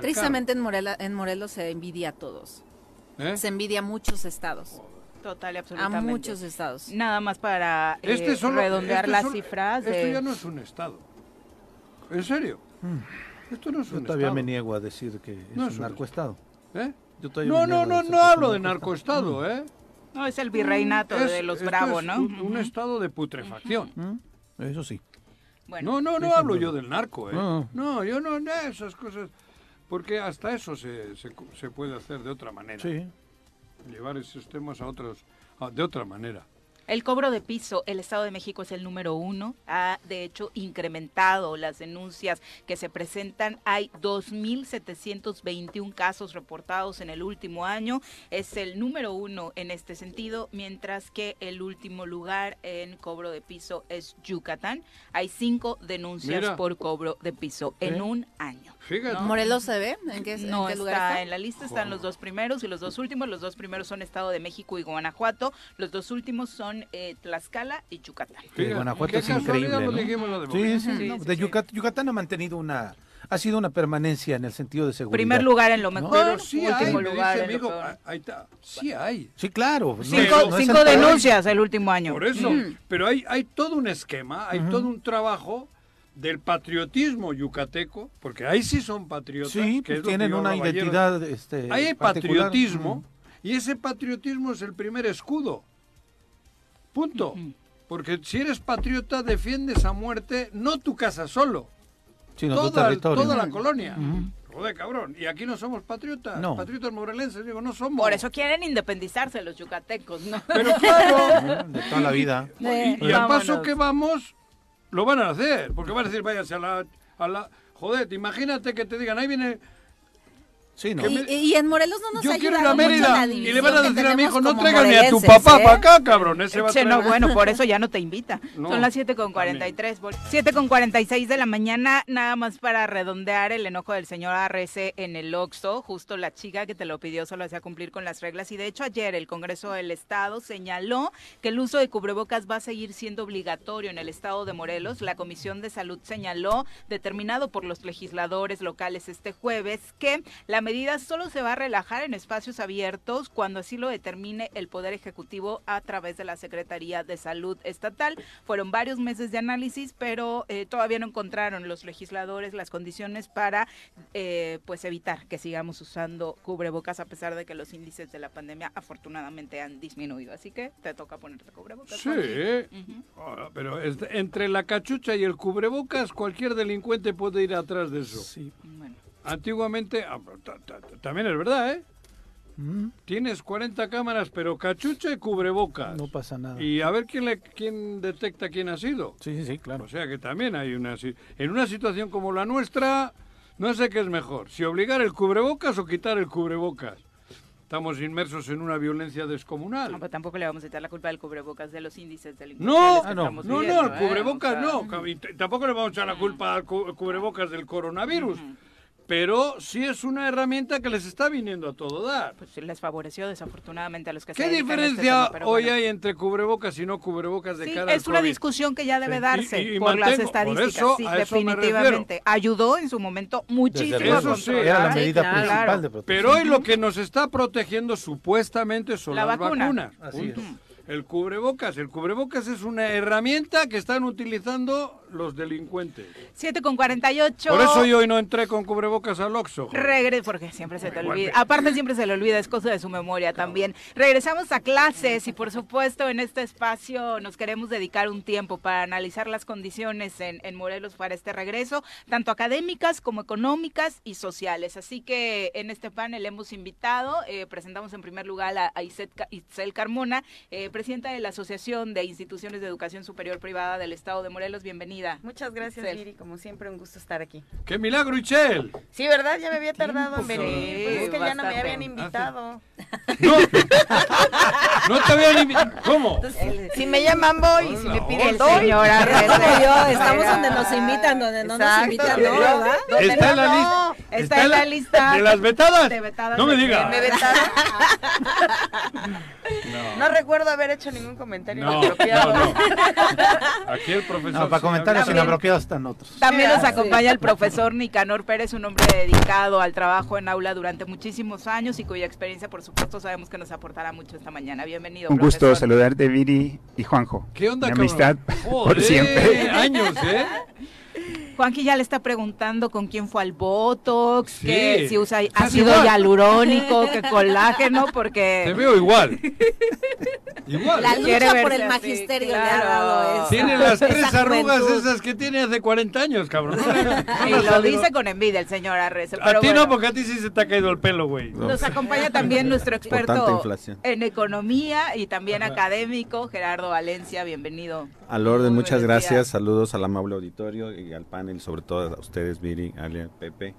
Tristemente en, en Morelos se envidia a todos. ¿Eh? Se envidia a muchos estados. Total y absolutamente. A muchos estados. Nada más para eh, este redondear este las cifras. Esto ya no es un estado. ¿En serio? Mm. Esto no es Yo todavía me niego a decir que es, un narcoestado. ¿Eh? no, no, no, no hablo de narcoestado, mm. ¿eh? No, es el virreinato de los bravos, ¿no? Un, estado de putrefacción. Mm. Eso sí. Bueno, no, no, no hablo yo del narco, ¿eh? No, yo no, de esas cosas. Porque hasta eso se, se, se puede hacer de otra manera. Sí llevar esos temas a otros, de otra manera. El cobro de piso, el Estado de México es el número uno, ha de hecho incrementado las denuncias que se presentan. Hay 2.721 casos reportados en el último año, es el número uno en este sentido, mientras que el último lugar en cobro de piso es Yucatán. Hay cinco denuncias por cobro de piso en un año. ¿Morelos se ve? ¿En qué, no lugar está, en la lista, están los dos primeros y los dos últimos. Los dos primeros son Estado de México y Guanajuato. Los dos últimos son eh, Tlaxcala y Yucatán. Guanajuato es increíble. Sí, sí, de Yucatán, ha mantenido una ha sido una permanencia en el sentido de seguridad. Primer lugar en lo mejor, sí último lugar en lo peor. Ahí está. Sí hay. Sí, claro. Cinco, denuncias el último año. Por eso, pero hay, hay todo un esquema, hay todo un trabajo del patriotismo yucateco, porque ahí sí son patriotas. Sí, que pues tienen una identidad. Este, hay patriotismo, y ese patriotismo es el primer escudo. Punto. Porque si eres patriota, defiendes a muerte no tu casa solo, sino toda, tu territorio. Toda la colonia. Joder, cabrón. Y aquí no somos patriotas. No. Patriotas morelenses, digo, no somos. Por eso quieren independizarse los yucatecos, ¿no? Pero claro. [LAUGHS] De toda la vida. y al paso que vamos, lo van a hacer, porque van a decir, váyase a la, a la... Joder, imagínate que te digan, ahí viene y, en Morelos no nos Yo quiero ir a Mérida y le van a decir a mi hijo, no tráigame a tu papá ¿eh? para acá, cabrón. Ese va no, bueno, por eso ya no te invita. Son las 7 con 43. 7 con 46 de la mañana, nada más para redondear el enojo del señor Arrece en el Oxxo. Justo la chica que te lo pidió solo hacía cumplir con las reglas. Y de hecho ayer el Congreso del Estado señaló que el uso de cubrebocas va a seguir siendo obligatorio en el Estado de Morelos. La Comisión de Salud señaló, determinado por los legisladores locales este jueves, que la medida solo se va a relajar en espacios abiertos cuando así lo determine el Poder Ejecutivo a través de la Secretaría de Salud Estatal. Fueron varios meses de análisis, pero eh, todavía no encontraron los legisladores las condiciones para eh, pues evitar que sigamos usando cubrebocas a pesar de que los índices de la pandemia afortunadamente han disminuido. Así que te toca ponerte cubrebocas. Sí, pero entre la cachucha y el cubrebocas cualquier delincuente puede ir atrás de eso. Sí. Bueno. Antiguamente, ah, también es verdad, ¿eh? Mm. Tienes 40 cámaras, pero cachucha y cubrebocas. No pasa nada. Y a ver quién, le, quién detecta quién ha sido. Sí, sí, sí, claro. O sea que también hay una... En una situación como la nuestra, no sé qué es mejor, si obligar el cubrebocas o quitar el cubrebocas. Estamos inmersos en una violencia descomunal. No, pero tampoco le vamos a echar la culpa del cubrebocas de los índices del No, ah, no, no, no, el ¿eh? cubrebocas no. tampoco le vamos a echar la culpa al cubrebocas del coronavirus pero sí es una herramienta que les está viniendo a todo dar. Pues les favoreció desafortunadamente a los que ¿Qué se diferencia este hoy hay entre cubrebocas y no cubrebocas de cara es una discusión que ya debe darse por las estadísticas. sí, definitivamente. Ayudó en su momento muchísimo a Era la medida principal de protección. Pero hoy lo que nos está protegiendo supuestamente son las vacunas. El cubrebocas, el cubrebocas es una herramienta que están utilizando los delincuentes. 7 con 48. Por eso yo hoy no entré con cubrebocas al Oxxo. Regre, porque siempre se te olvida. Aparte siempre se le olvida, es cosa de su memoria también. Regresamos a clases y por supuesto en este espacio nos queremos dedicar un tiempo para analizar las condiciones en, Morelos para este regreso, tanto académicas como económicas y sociales. Así que en este panel hemos invitado, eh, presentamos en primer lugar a, Itzel Carmona, eh, presidenta de la Asociación de Instituciones de Educación Superior Privada del Estado de Morelos. Bienvenida. Muchas gracias, Viri. Como siempre, un gusto estar aquí. ¡Qué milagro, Ichel! Sí, ¿verdad? Ya me había tardado en venir. Pues es que ya no me habían invitado. No, [LAUGHS] no te habían invitado. ¿Cómo? si me llaman voy y si me piden doy. Señora, yo, estamos donde nos invitan, donde no nos invitan, ¿no? ¿verdad? Está en la lista. Está en la lista. ¿De las vetadas? No me digas. ¿Me vetaron? [LAUGHS] No. [LAUGHS] no recuerdo haber hecho ningún comentario no, inapropiado. No, [LAUGHS] Aquí el profesor. No, para comentarios inapropiados están otros. También nos acompaña el profesor Nicanor Pérez, un hombre dedicado al trabajo en aula durante muchísimos años y cuya experiencia, por supuesto, sabemos que nos aportará mucho esta mañana. Bienvenido. Un gusto saludarte, Viri y Juanjo. ¿Qué onda, Mi amistad por siempre. años, ¿eh? [LAUGHS] Juanqui ya le está preguntando con quién fue al Botox, que si usa ácido hialurónico, que [LAUGHS] colágeno, porque... Te veo igual. [LAUGHS] igual. La lucha por el magisterio le ha dado eso. Tiene las tres arrugas esas que tiene hace 40 años, cabrón. y [LAUGHS] lo dice con envidia el señor Arres. A ti no, porque a ti sí se te ha caído el pelo, güey. Nos acompaña también nuestro experto en economía y también académico, Gerardo Valencia. Bienvenido. Al orden, muchas gracias. Saludos al amable auditorio y al pan sobre todo a ustedes, Viri, Ale, Pepe.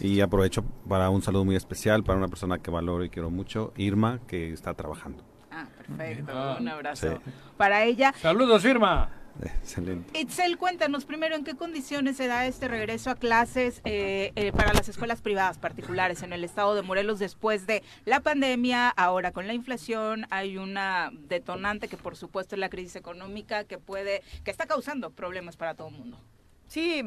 Y aprovecho para un saludo muy especial para una persona que valoro y quiero mucho, Irma, que está trabajando. Ah, perfecto. Un abrazo para ella. Saludos, Irma. Excelente. Itzel, cuéntanos primero en qué condiciones se da este regreso a clases eh, eh, para las escuelas privadas particulares en el estado de Morelos después de la pandemia, ahora con la inflación hay una detonante que por supuesto es la crisis económica que puede, que está causando problemas para todo el mundo. Sí,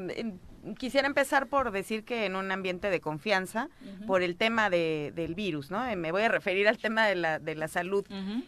quisiera empezar por decir que en un ambiente de confianza por el tema de, del virus, ¿no? Eh, me voy a referir al tema de la, de la salud.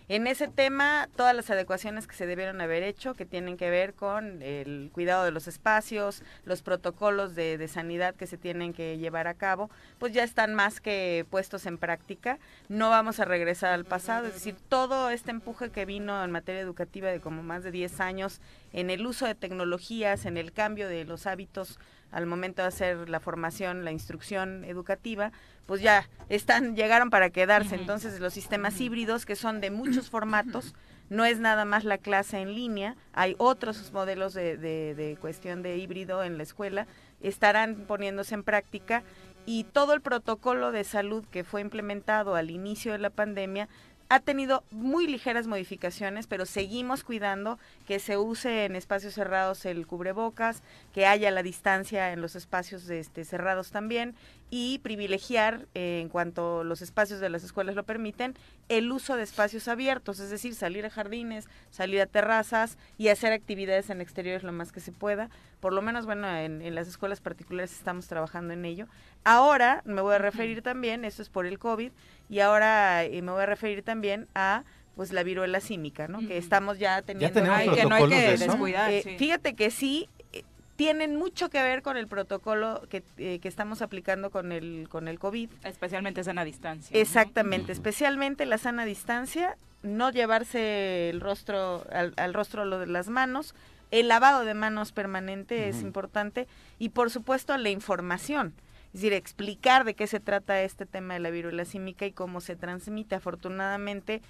En ese tema, todas las adecuaciones que se debieron haber hecho, que tienen que ver con el cuidado de los espacios, los protocolos de, de sanidad que se tienen que llevar a cabo, pues ya están más que puestos en práctica. No vamos a regresar al pasado, es decir, todo este empuje que vino en materia educativa de como más de 10 años en el uso de tecnologías, en el cambio de los hábitos al momento de hacer la formación, la instrucción educativa, pues ya están, llegaron para quedarse. Entonces los sistemas híbridos, que son de muchos [CLEARS THROAT] formatos, no es nada más la clase en línea, hay otros modelos de, de, de cuestión de híbrido en la escuela, estarán poniéndose en práctica y todo el protocolo de salud que fue implementado al inicio de la pandemia ha tenido muy ligeras modificaciones, pero seguimos cuidando que se use en espacios cerrados el cubrebocas, que haya la distancia en los espacios este, cerrados también y privilegiar, eh, en cuanto los espacios de las escuelas lo permiten, el uso de espacios abiertos, es decir, salir a jardines, salir a terrazas y hacer actividades en exteriores lo más que se pueda. Por lo menos, bueno, en, en las escuelas particulares estamos trabajando en ello. Ahora me voy a referir también, esto es por el COVID, y ahora eh, me voy a referir también a pues la viruela símica, ¿no? Que estamos ya teniendo... que no hay que descuidar. Eh, fíjate que sí, eh, tienen mucho que ver con el protocolo que, que, estamos aplicando con el, con el COVID. Especialmente sana distancia. Exactamente, especialmente la sana distancia, no llevarse el rostro, al, rostro lo de las manos, el lavado de manos permanente es importante y por supuesto la información. Es decir, explicar de qué se trata este tema de la viruela símica y cómo se transmite. Afortunadamente,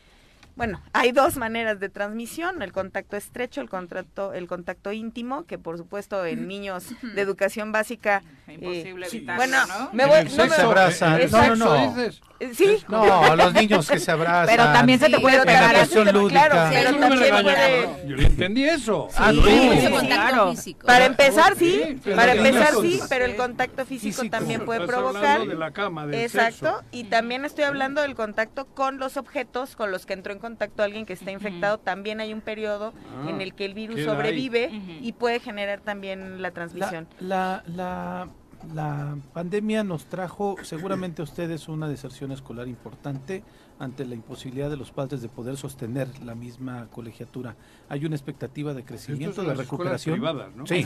bueno, hay dos maneras de transmisión, el contacto estrecho, el contacto, el contacto íntimo, que por supuesto en niños de educación básica imposible eh, Bueno, me voy, no me. No, no, no. Sí. No, [LAUGHS] los niños que se abrazan. Pero también se te puede pegar. La lúdica. Claro, pero también puede... Yo le entendí eso. Ah, claro. Para empezar sí, para empezar sí, pero el contacto físico, también puede provocar. De la cama, del Exacto, y también estoy hablando del contacto con los objetos con los que entró en contacto alguien que está infectado, también hay un periodo ah, en el que el virus sobrevive y puede generar también la transmisión. La, la, La pandemia nos trajo seguramente a ustedes una deserción escolar importante ante la imposibilidad de los padres de poder sostener la misma colegiatura. Hay una expectativa de crecimiento, de recuperación. Privadas, ¿no? Sí,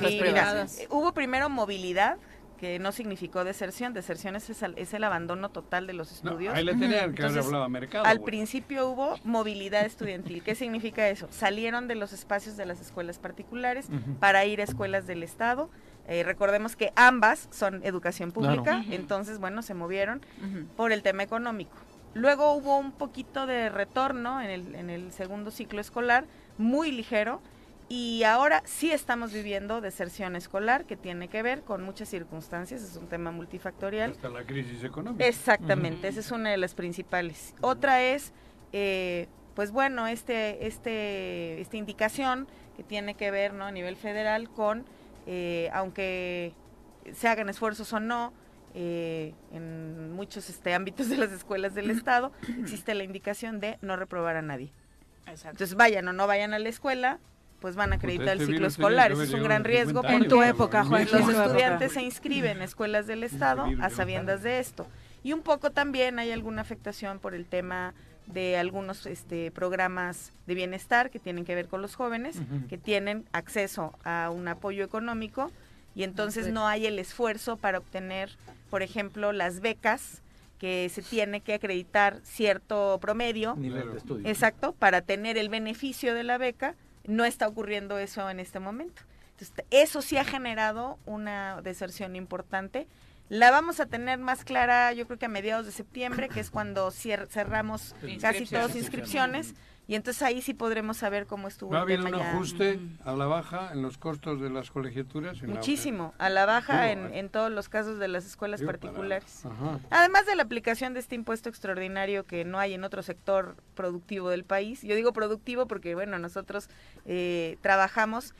hubo primero movilidad que no significó deserción. Deserción es, es el abandono total de los estudios. ahí le tenían que haber hablado mercado. Al principio hubo movilidad estudiantil. ¿Qué significa eso? Salieron de los espacios de las escuelas particulares para ir a escuelas del Estado. Eh, recordemos que ambas son educación pública, entonces, bueno, se movieron por el tema económico. Luego hubo un poquito de retorno en el, en el segundo ciclo escolar, muy ligero, y ahora sí estamos viviendo deserción escolar que tiene que ver con muchas circunstancias, es un tema multifactorial. Hasta la crisis económica. Exactamente, esa es una de las principales. Otra es, eh, pues bueno, este, este, esta indicación que tiene que ver ¿no? a nivel federal con, eh, aunque se hagan esfuerzos o no, eh, en muchos este, ámbitos de las escuelas del Estado, existe la indicación de no reprobar a nadie. Entonces vayan o no vayan a la escuela, pues van a acreditar el ciclo escolar. es un gran riesgo en tu época, Juan, los estudiantes se inscriben en escuelas del Estado a sabiendas de esto. Y un poco también hay alguna afectación por el tema de algunos este, programas de bienestar que tienen que ver con los jóvenes, que tienen acceso a un apoyo económico y entonces no hay el esfuerzo para obtener, por ejemplo, las becas que se tiene que acreditar cierto promedio. Exacto, para tener el beneficio de la beca no está ocurriendo eso en este momento. Entonces, eso sí ha generado una deserción importante. La vamos a tener más clara, yo creo que a mediados de septiembre, que es cuando cerramos casi todas inscripciones. Y entonces ahí sí podremos saber cómo estuvo ¿Va a haber un ajuste a la baja en los costos de las colegiaturas? Muchísimo, a la baja en, en, todos los casos de las escuelas particulares. Además de la aplicación de este impuesto extraordinario que no hay en otro sector productivo del país. Yo digo productivo porque, bueno, nosotros eh, trabajamos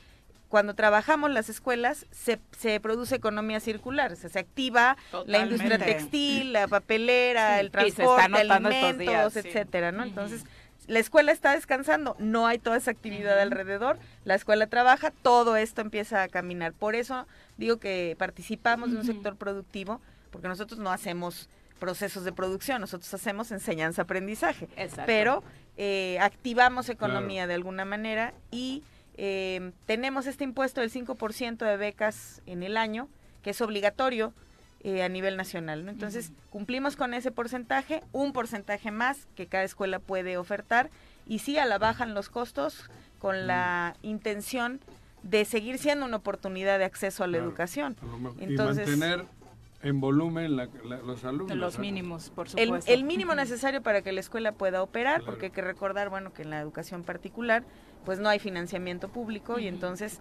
cuando trabajamos las escuelas se, se produce economía circular, o sea, se activa la industria textil, la papelera, el transporte, alimentos, etcétera, ¿no? Entonces, la escuela está descansando, no hay toda esa actividad alrededor, la escuela trabaja, todo esto empieza a caminar. Por eso digo que participamos de un sector productivo, porque nosotros no hacemos procesos de producción, nosotros hacemos enseñanza-aprendizaje, pero eh, activamos economía de alguna manera y eh, tenemos este impuesto del 5% de becas en el año, que es obligatorio eh, a nivel nacional. ¿no? Entonces, cumplimos con ese porcentaje, un porcentaje más que cada escuela puede ofertar, y sí a la bajan los costos con la intención de seguir siendo una oportunidad de acceso a la educación. Entonces, y mantener en volumen los alumnos. Los mínimos, por supuesto. El, mínimo necesario para que la escuela pueda operar, porque hay que recordar, bueno, que en la educación particular, pues no hay financiamiento público y entonces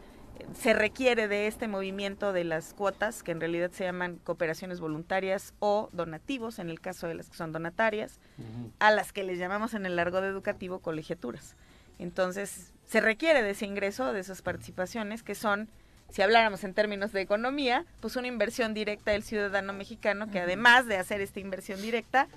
se requiere de este movimiento de las cuotas, que en realidad se llaman cooperaciones voluntarias o donativos, en el caso de las que son donatarias, a las que les llamamos en el largo de educativo colegiaturas. Entonces, se requiere de ese ingreso, de esas participaciones, que son, si habláramos en términos de economía, pues una inversión directa del ciudadano mexicano, que además de hacer esta inversión directa,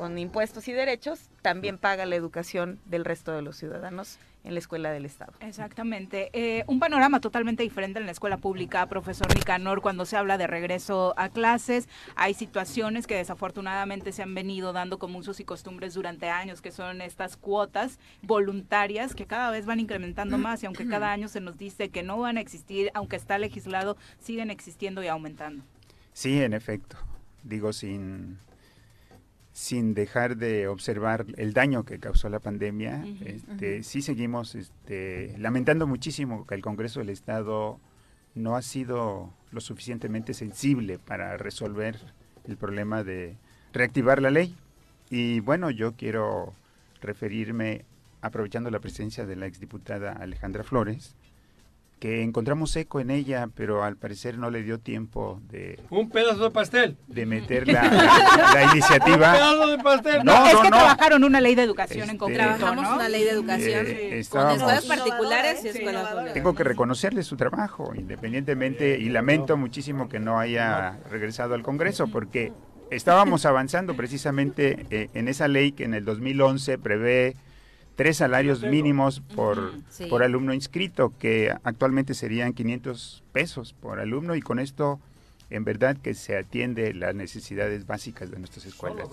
con impuestos y derechos, también paga la educación del resto de los ciudadanos en la escuela del Estado. Exactamente. Eh, un panorama totalmente diferente en la escuela pública, profesor Nicanor, cuando se habla de regreso a clases. Hay situaciones que desafortunadamente se han venido dando como usos y costumbres durante años, que son estas cuotas voluntarias que cada vez van incrementando más y aunque cada año se nos dice que no van a existir, aunque está legislado, siguen existiendo y aumentando. Sí, en efecto. Digo, sin sin dejar de observar el daño que causó la pandemia, este, sí seguimos este, lamentando muchísimo que el Congreso del Estado no ha sido lo suficientemente sensible para resolver el problema de reactivar la ley. Y bueno, yo quiero referirme, aprovechando la presencia de la exdiputada Alejandra Flores, que encontramos eco en ella, pero al parecer no le dio tiempo de... Un pedazo de pastel. De meter la, iniciativa. Un pedazo de pastel. No, es que trabajaron una ley de educación en este, concreto, Trabajamos una ley de educación eh, con escuelas particulares y escuelas públicas. Tengo que reconocerle su trabajo, independientemente, y lamento muchísimo que no haya regresado al Congreso, porque estábamos avanzando precisamente eh, en esa ley que en el 2011 prevé tres salarios mínimos por, por alumno inscrito, que actualmente serían 500 pesos por alumno y con esto en verdad que se atiende las necesidades básicas de nuestras escuelas.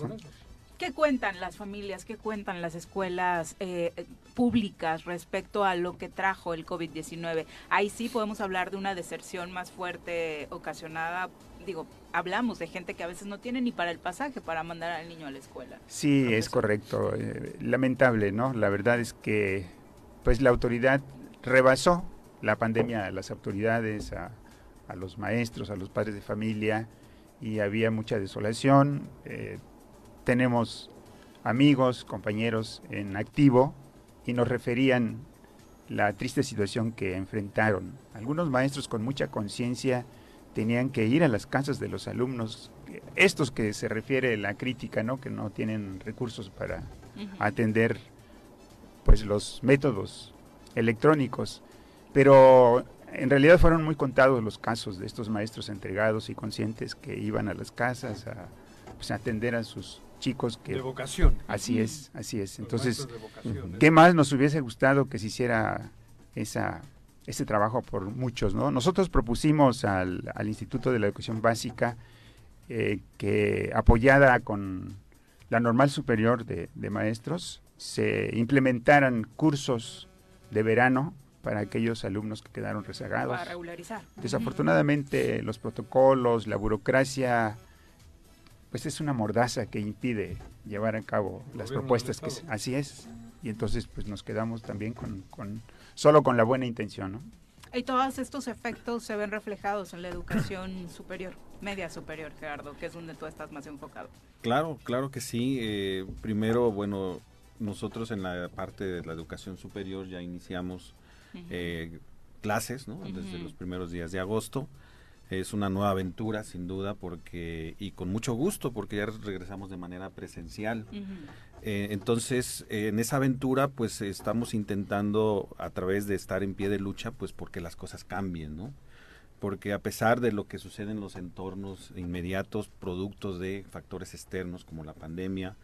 ¿Qué cuentan las familias, qué cuentan las escuelas eh, públicas respecto a lo que trajo el COVID-19? Ahí sí podemos hablar de una deserción más fuerte ocasionada, digo, hablamos de gente que a veces no tiene ni para el pasaje para mandar al niño a la escuela. Sí, es correcto. Eh, lamentable, ¿no? La verdad es que pues la autoridad rebasó la pandemia a las autoridades, a, a los maestros, a los padres de familia y había mucha desolación. Eh, tenemos amigos, compañeros en activo y nos referían la triste situación que enfrentaron. Algunos maestros con mucha conciencia tenían que ir a las casas de los alumnos, estos que se refiere la crítica, ¿no? que no tienen recursos para atender pues los métodos electrónicos, pero en realidad fueron muy contados los casos de estos maestros entregados y conscientes que iban a las casas a pues, atender a sus chicos que... De vocación. Así es, así es. Entonces, ¿qué más nos hubiese gustado que se hiciera esa, ese trabajo por muchos? ¿no? Nosotros propusimos al, Instituto de la Educación Básica eh, que apoyada con la normal superior de, de maestros, se implementaran cursos de verano para aquellos alumnos que quedaron rezagados. Para regularizar. Desafortunadamente, los protocolos, la burocracia pues es una mordaza que impide llevar a cabo las propuestas que así es y entonces pues nos quedamos también con, con solo con la buena intención ¿no? y todos estos efectos se ven reflejados en la educación [CLEARS THROAT] superior media superior Gerardo que es donde tú estás más enfocado claro claro que sí eh, primero bueno nosotros en la parte de la educación superior ya iniciamos eh, clases ¿no? desde los primeros días de agosto es una nueva aventura, sin duda, porque y con mucho gusto, porque ya regresamos de manera presencial. Eh, entonces, en esa aventura, pues estamos intentando, a través de estar en pie de lucha, pues porque las cosas cambien, ¿no? Porque a pesar de lo que sucede en los entornos inmediatos, productos de factores externos como la pandemia,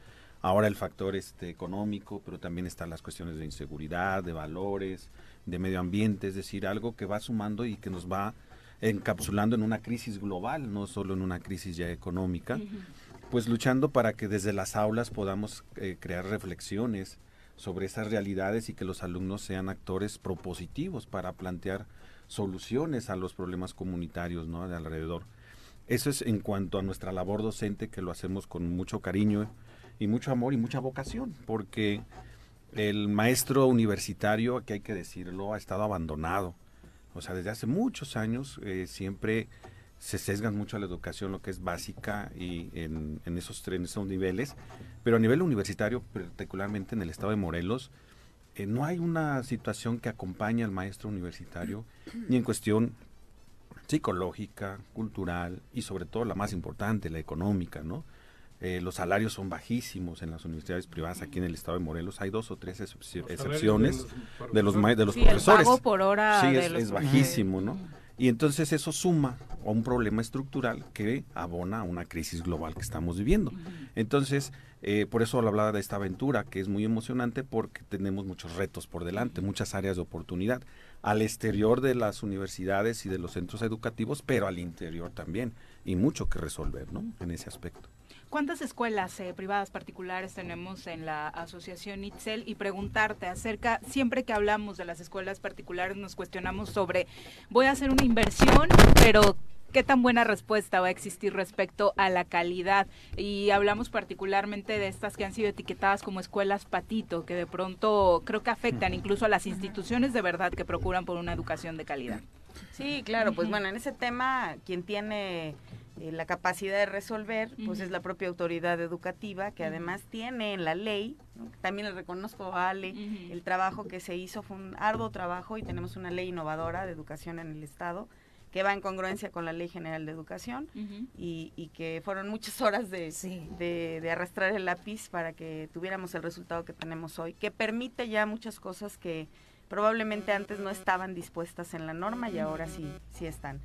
ahora el factor este, económico, pero también están las cuestiones de inseguridad, de valores, de medio ambiente, es decir, algo que va sumando y que nos va encapsulando en una crisis global, no solo en una crisis ya económica, pues luchando para que desde las aulas podamos eh, crear reflexiones sobre esas realidades y que los alumnos sean actores propositivos para plantear soluciones a los problemas comunitarios ¿no? de alrededor. Eso es en cuanto a nuestra labor docente, que lo hacemos con mucho cariño y mucho amor y mucha vocación, porque el maestro universitario, que hay que decirlo, ha estado abandonado o sea, desde hace muchos años eh, siempre se sesgan mucho a la educación, lo que es básica y en, esos, en esos niveles, pero a nivel universitario, particularmente en el estado de Morelos, eh, no hay una situación que acompañe al maestro universitario, ni en cuestión psicológica, cultural y sobre todo la más importante, la económica, ¿no? Eh, los salarios son bajísimos en las universidades privadas aquí en el estado de Morelos. Hay dos o tres excepciones de los, de los, profesores. por hora sí, es, bajísimo, ¿no? Y entonces eso suma a un problema estructural que abona a una crisis global que estamos viviendo. Entonces, eh, por eso hablaba de esta aventura, que es muy emocionante porque tenemos muchos retos por delante, muchas áreas de oportunidad, al exterior de las universidades y de los centros educativos, pero al interior también, y mucho que resolver, ¿no? En ese aspecto. ¿Cuántas escuelas eh, privadas particulares tenemos en la asociación ITZEL? Y preguntarte acerca, siempre que hablamos de las escuelas particulares nos cuestionamos sobre, voy a hacer una inversión, pero ¿qué tan buena respuesta va a existir respecto a la calidad? Y hablamos particularmente de estas que han sido etiquetadas como escuelas patito, que de pronto creo que afectan incluso a las instituciones de verdad que procuran por una educación de calidad. Sí, claro, pues bueno, en ese tema quien tiene eh, la capacidad de resolver, pues es la propia autoridad educativa, que además tiene en la ley, también le reconozco a Ale, el trabajo que se hizo fue un arduo trabajo y tenemos una ley innovadora de educación en el Estado que va en congruencia con la Ley General de Educación y, y, que fueron muchas horas de, de, de, arrastrar el lápiz para que tuviéramos el resultado que tenemos hoy, que permite ya muchas cosas que probablemente antes no estaban dispuestas en la norma y ahora sí, sí están.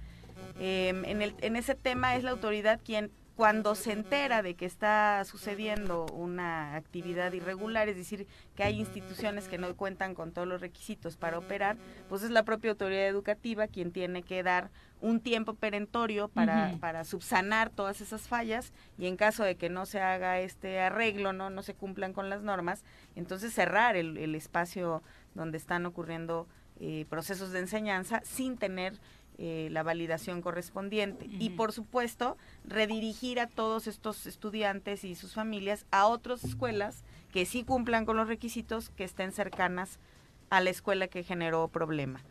Em, en, el, en ese tema es la autoridad quien cuando se entera de que está sucediendo una actividad irregular, es decir, que hay instituciones que no cuentan con todos los requisitos para operar, pues es la propia autoridad educativa quien tiene que dar un tiempo perentorio para, para subsanar todas esas fallas y en caso de que no se haga este arreglo, no, no se cumplan con las normas, entonces cerrar el, el espacio donde están ocurriendo eh, procesos de enseñanza sin tener eh, la validación correspondiente. Y por supuesto, redirigir a todos estos estudiantes y sus familias a otras escuelas que sí cumplan con los requisitos, que estén cercanas a la escuela que generó problema.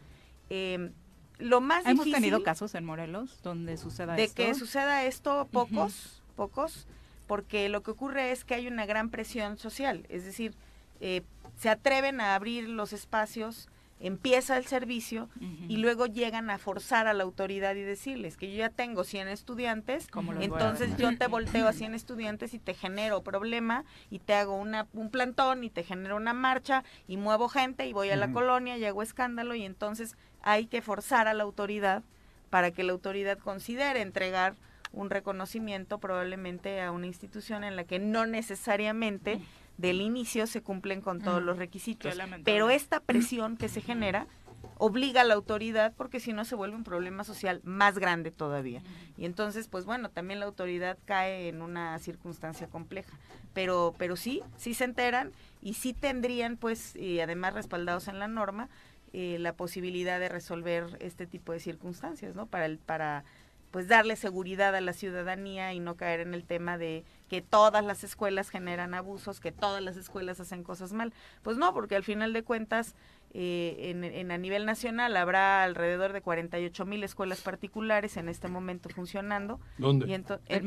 Eh, lo más ¿Hemos tenido casos en Morelos donde suceda de esto? De que suceda esto, pocos, pocos, porque lo que ocurre es que hay una gran presión social, es decir, eh, se atreven a abrir los espacios empieza el servicio y luego llegan a forzar a la autoridad y decirles que yo ya tengo 100 estudiantes, entonces yo te volteo a [LAUGHS] 100 estudiantes y te genero problema y te hago una, un plantón y te genero una marcha y muevo gente y voy a la colonia y hago escándalo y entonces hay que forzar a la autoridad para que la autoridad considere entregar un reconocimiento probablemente a una institución en la que no necesariamente del inicio se cumplen con todos los requisitos. Pero esta presión que se genera obliga a la autoridad porque si no se vuelve un problema social más grande todavía. Y entonces, pues bueno, también la autoridad cae en una circunstancia compleja. Pero, pero sí, sí se enteran y sí tendrían, pues, y además respaldados en la norma, eh, la posibilidad de resolver este tipo de circunstancias, ¿no? Para el, para pues darle seguridad a la ciudadanía y no caer en el tema de que todas las escuelas generan abusos, que todas las escuelas hacen cosas mal. Pues no, porque al final de cuentas, eh, en, a nivel nacional habrá alrededor de 48 mil escuelas particulares en este momento funcionando. ¿Dónde? Y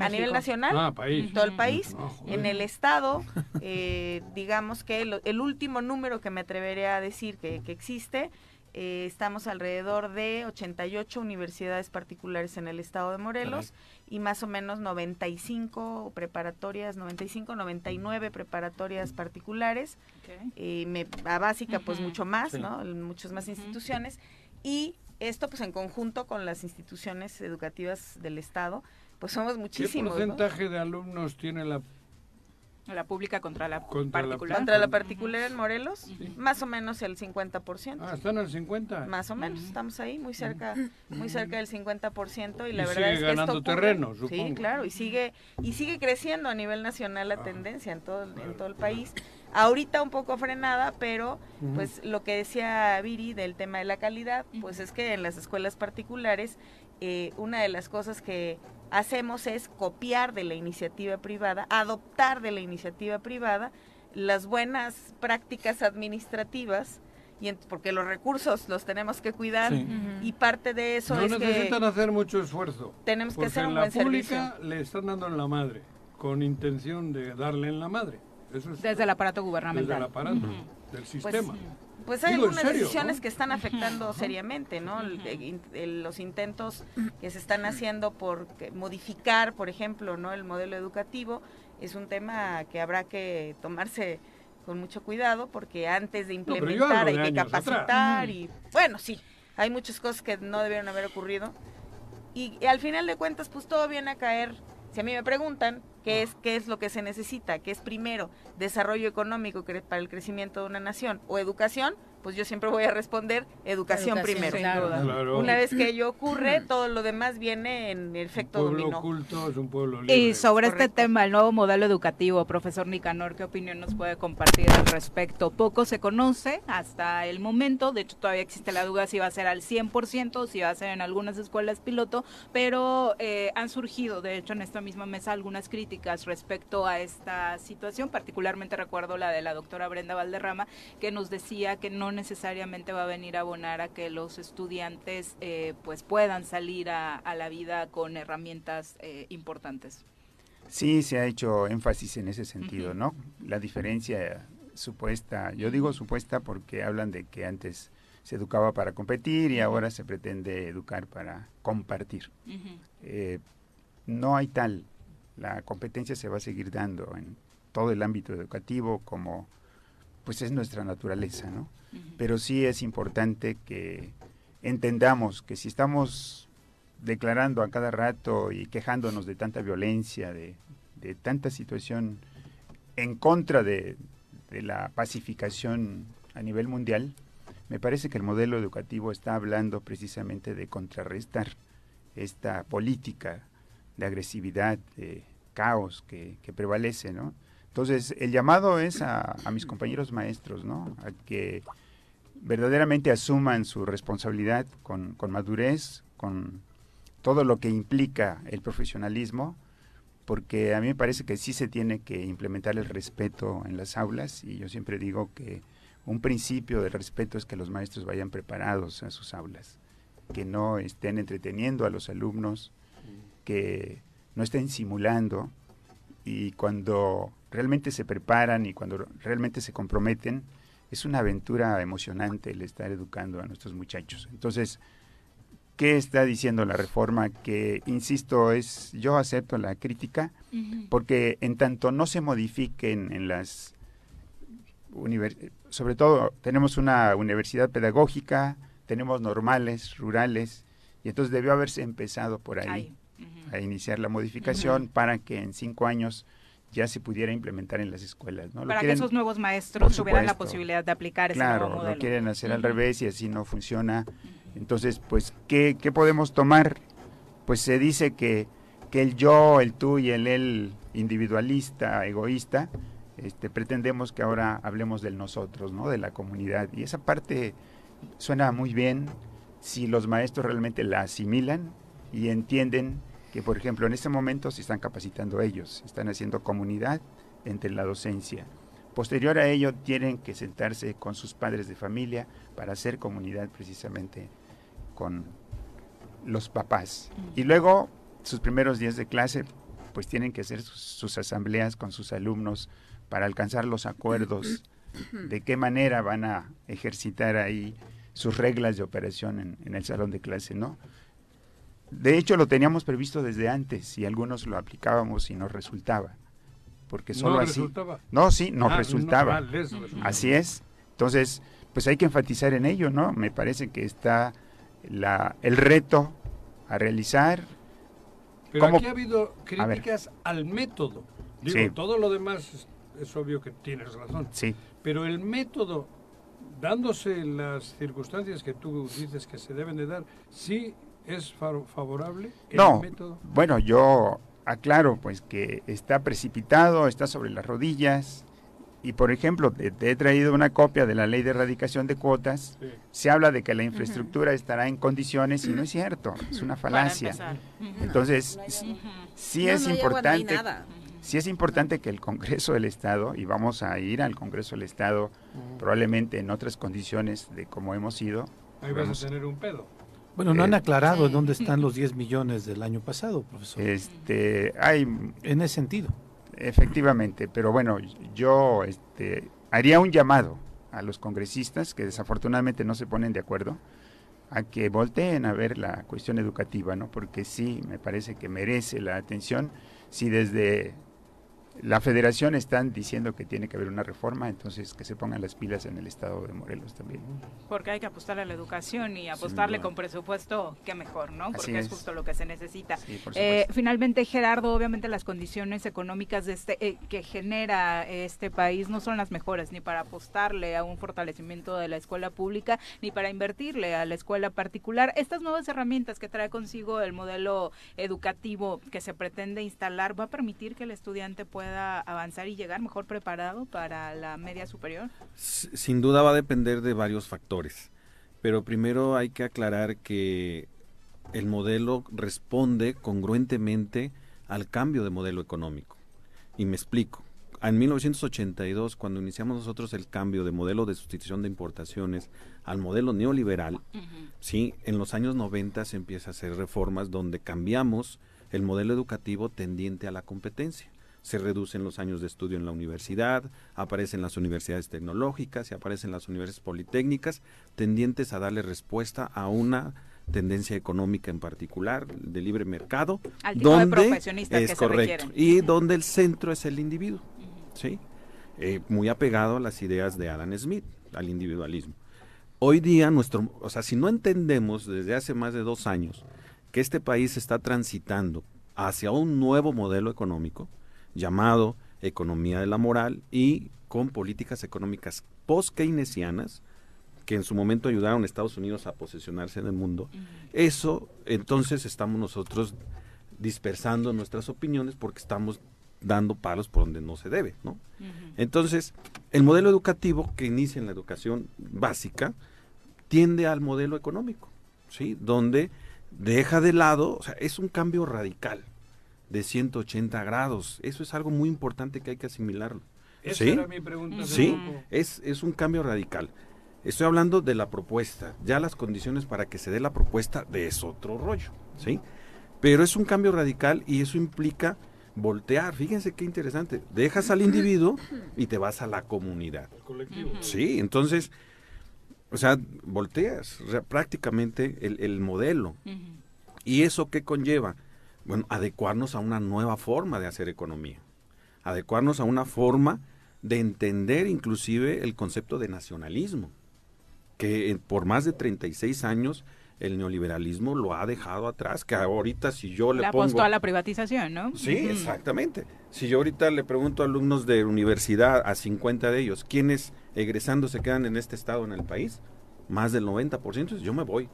a nivel nacional, ah, país. todo el país. en el estado, eh, digamos que el, último número que me atreveré a decir que, que existe eh, estamos alrededor de 88 universidades particulares en el estado de Morelos y más o menos 95 preparatorias, 95, 99 preparatorias particulares. y me, a básica, pues mucho más, ¿no? Muchas más instituciones. Y esto, pues en conjunto con las instituciones educativas del estado, pues somos muchísimos. ¿Qué porcentaje de alumnos tiene la la pública contra la particular. contra la particular en Morelos, más o menos el 50%. Ah, están al 50. Más o menos, estamos ahí muy cerca, muy cerca del 50% y la verdad sigue es que ganando terreno, supongo. Sí, claro, y sigue y sigue creciendo a nivel nacional la ah. tendencia en todo en todo el país. Ahorita un poco frenada, pero pues lo que decía Viri del tema de la calidad, pues es que en las escuelas particulares eh, una de las cosas que hacemos es copiar de la iniciativa privada, adoptar de la iniciativa privada las buenas prácticas administrativas y porque los recursos los tenemos que cuidar y parte de eso no es necesitan hacer mucho esfuerzo. Tenemos que hacer un en la pública le están dando en la madre con intención de darle en la madre. desde el aparato gubernamental. Desde el aparato del pues, sistema. Pues hay algunas decisiones que están afectando seriamente, ¿no? los intentos que se están haciendo por modificar, por ejemplo, ¿no? El modelo educativo es un tema que habrá que tomarse con mucho cuidado porque antes de implementar hay que capacitar y bueno, sí, hay muchas cosas que no debieron haber ocurrido. Y, y al final de cuentas pues todo viene a caer. Si a mí me preguntan qué es, qué es lo que se necesita, qué es primero desarrollo económico para el crecimiento de una nación o educación, pues yo siempre voy a responder educación, primero. Una vez que ello ocurre, [CLEARS THROAT] todo lo demás viene en efecto un pueblo oculto es un pueblo libre. Y sobre este tema, el nuevo modelo educativo, profesor Nicanor, ¿qué opinión nos puede compartir al respecto? Poco se conoce hasta el momento, de hecho todavía existe la duda si va a ser al 100% o si va a ser en algunas escuelas piloto, pero eh, han surgido, de hecho, en esta misma mesa algunas críticas respecto a esta situación, particularmente recuerdo la de la doctora Brenda Valderrama, que nos decía que no necesariamente va a venir a abonar a que los estudiantes eh, pues puedan salir a, la vida con herramientas eh, importantes. Sí, se ha hecho énfasis en ese sentido, ¿no? La diferencia supuesta, yo digo supuesta porque hablan de que antes se educaba para competir y ahora se pretende educar para compartir. Eh, no hay tal, la competencia se va a seguir dando en todo el ámbito educativo como pues es nuestra naturaleza, ¿no? Pero sí es importante que entendamos que si estamos declarando a cada rato y quejándonos de tanta violencia, de, tanta situación en contra de, la pacificación a nivel mundial, me parece que el modelo educativo está hablando precisamente de contrarrestar esta política de agresividad, de caos que, prevalece, ¿no? Entonces, el llamado es a, a, mis compañeros maestros, ¿no? A que verdaderamente asuman su responsabilidad con, madurez, con todo lo que implica el profesionalismo, porque a mí me parece que sí se tiene que implementar el respeto en las aulas y yo siempre digo que un principio del respeto es que los maestros vayan preparados a sus aulas, que no estén entreteniendo a los alumnos, que no estén simulando y cuando realmente se preparan y cuando realmente se comprometen, es una aventura emocionante el estar educando a nuestros muchachos. Entonces, ¿qué está diciendo la reforma? Que, insisto, es yo acepto la crítica, porque en tanto no se modifiquen en las sobre todo tenemos una universidad pedagógica, tenemos normales, rurales, y entonces debió haberse empezado por ahí, a iniciar la modificación para que en cinco años ya se pudiera implementar en las escuelas. ¿no? Para que esos nuevos maestros tuvieran la posibilidad de aplicar ese nuevo modelo. Claro, lo quieren hacer al revés y así no funciona. Entonces, pues, ¿qué, ¿qué, podemos tomar? Pues se dice que, que el yo, el tú y el él individualista, egoísta, este, pretendemos que ahora hablemos del nosotros, ¿no? De la comunidad. Y esa parte suena muy bien si los maestros realmente la asimilan y entienden que, por ejemplo, en este momento se están capacitando ellos, están haciendo comunidad entre la docencia. Posterior a ello, tienen que sentarse con sus padres de familia para hacer comunidad precisamente con los papás. Y luego, sus primeros días de clase, pues tienen que hacer sus, asambleas con sus alumnos para alcanzar los acuerdos [COUGHS] de qué manera van a ejercitar ahí sus reglas de operación en, en el salón de clase, ¿no? De hecho, lo teníamos previsto desde antes y algunos lo aplicábamos y nos resultaba. Porque solo ¿No así. Resultaba? No, sí, nos ah, resultaba. así es. Entonces, pues hay que enfatizar en ello, ¿no? Me parece que está la, el reto a realizar. Pero aquí ha habido críticas al método. Digo, todo lo demás es, es, obvio que tienes razón. Sí. Pero el método, dándose las circunstancias que tú dices que se deben de dar, sí ¿Es favorable el no, método? Bueno, yo aclaro pues que está precipitado, está sobre las rodillas. Y por ejemplo, te, he traído una copia de la ley de erradicación de cuotas. Se habla de que la infraestructura estará en condiciones y no es cierto, es una falacia. Entonces, sí es importante sí es importante que el Congreso del Estado, y vamos a ir al Congreso del Estado probablemente en otras condiciones de como hemos ido. Ahí vas a tener un pedo. Bueno, no han eh, aclarado dónde están [LAUGHS] los 10 millones del año pasado, profesor. Este, hay en ese sentido. Efectivamente, pero bueno, yo este, haría un llamado a los congresistas que desafortunadamente no se ponen de acuerdo a que volteen a ver la cuestión educativa, ¿no? Porque sí, me parece que merece la atención si desde la federación están diciendo que tiene que haber una reforma, entonces que se pongan las pilas en el estado de Morelos también. Porque hay que apostarle a la educación y apostarle con presupuesto, qué mejor, ¿no? Porque es. justo lo que se necesita. eh, finalmente, Gerardo, obviamente las condiciones económicas de este eh, que genera este país no son las mejores ni para apostarle a un fortalecimiento de la escuela pública ni para invertirle a la escuela particular. Estas nuevas herramientas que trae consigo el modelo educativo que se pretende instalar va a permitir que el estudiante pueda avanzar y llegar mejor preparado para la media superior? Sin duda va a depender de varios factores, pero primero hay que aclarar que el modelo responde congruentemente al cambio de modelo económico. Y me explico. En 1982, cuando iniciamos nosotros el cambio de modelo de sustitución de importaciones al modelo neoliberal, sí, en los años 90 se empieza a hacer reformas donde cambiamos el modelo educativo tendiente a la competencia se reducen los años de estudio en la universidad, aparecen las universidades tecnológicas y aparecen las universidades politécnicas, tendientes a darle respuesta a una tendencia económica en particular, de libre mercado, donde es correcto y donde el centro es el individuo, ¿sí? Eh, muy apegado a las ideas de Adam Smith, al individualismo. Hoy día nuestro, o sea, si no entendemos desde hace más de dos años que este país está transitando hacia un nuevo modelo económico llamado economía de la moral y con políticas económicas post-keynesianas que en su momento ayudaron a Estados Unidos a posicionarse en el mundo. Eso, entonces estamos nosotros dispersando nuestras opiniones porque estamos dando palos por donde no se debe, ¿no? Entonces, el modelo educativo que inicia en la educación básica tiende al modelo económico, ¿sí? Donde deja de lado, o sea, es un cambio radical de 180 grados. Eso es algo muy importante que hay que asimilarlo. Esa ¿Sí? era mi pregunta. Sí, es, es un cambio radical. Estoy hablando de la propuesta. Ya las condiciones para que se dé la propuesta de es otro rollo, ¿sí? Pero es un cambio radical y eso implica voltear. Fíjense qué interesante. Dejas al individuo y te vas a la comunidad. colectivo. Sí, entonces, o sea, volteas prácticamente el, el modelo. ¿Y eso qué conlleva? Bueno, adecuarnos a una nueva forma de hacer economía. Adecuarnos a una forma de entender inclusive el concepto de nacionalismo, que por más de 36 años el neoliberalismo lo ha dejado atrás, que ahorita si yo le Le pongo... apostó a la privatización, ¿no? Sí, exactamente. Si yo ahorita le pregunto a alumnos de universidad, a 50 de ellos, ¿quiénes egresando se quedan en este estado en el país? Más del 90%, yo me voy.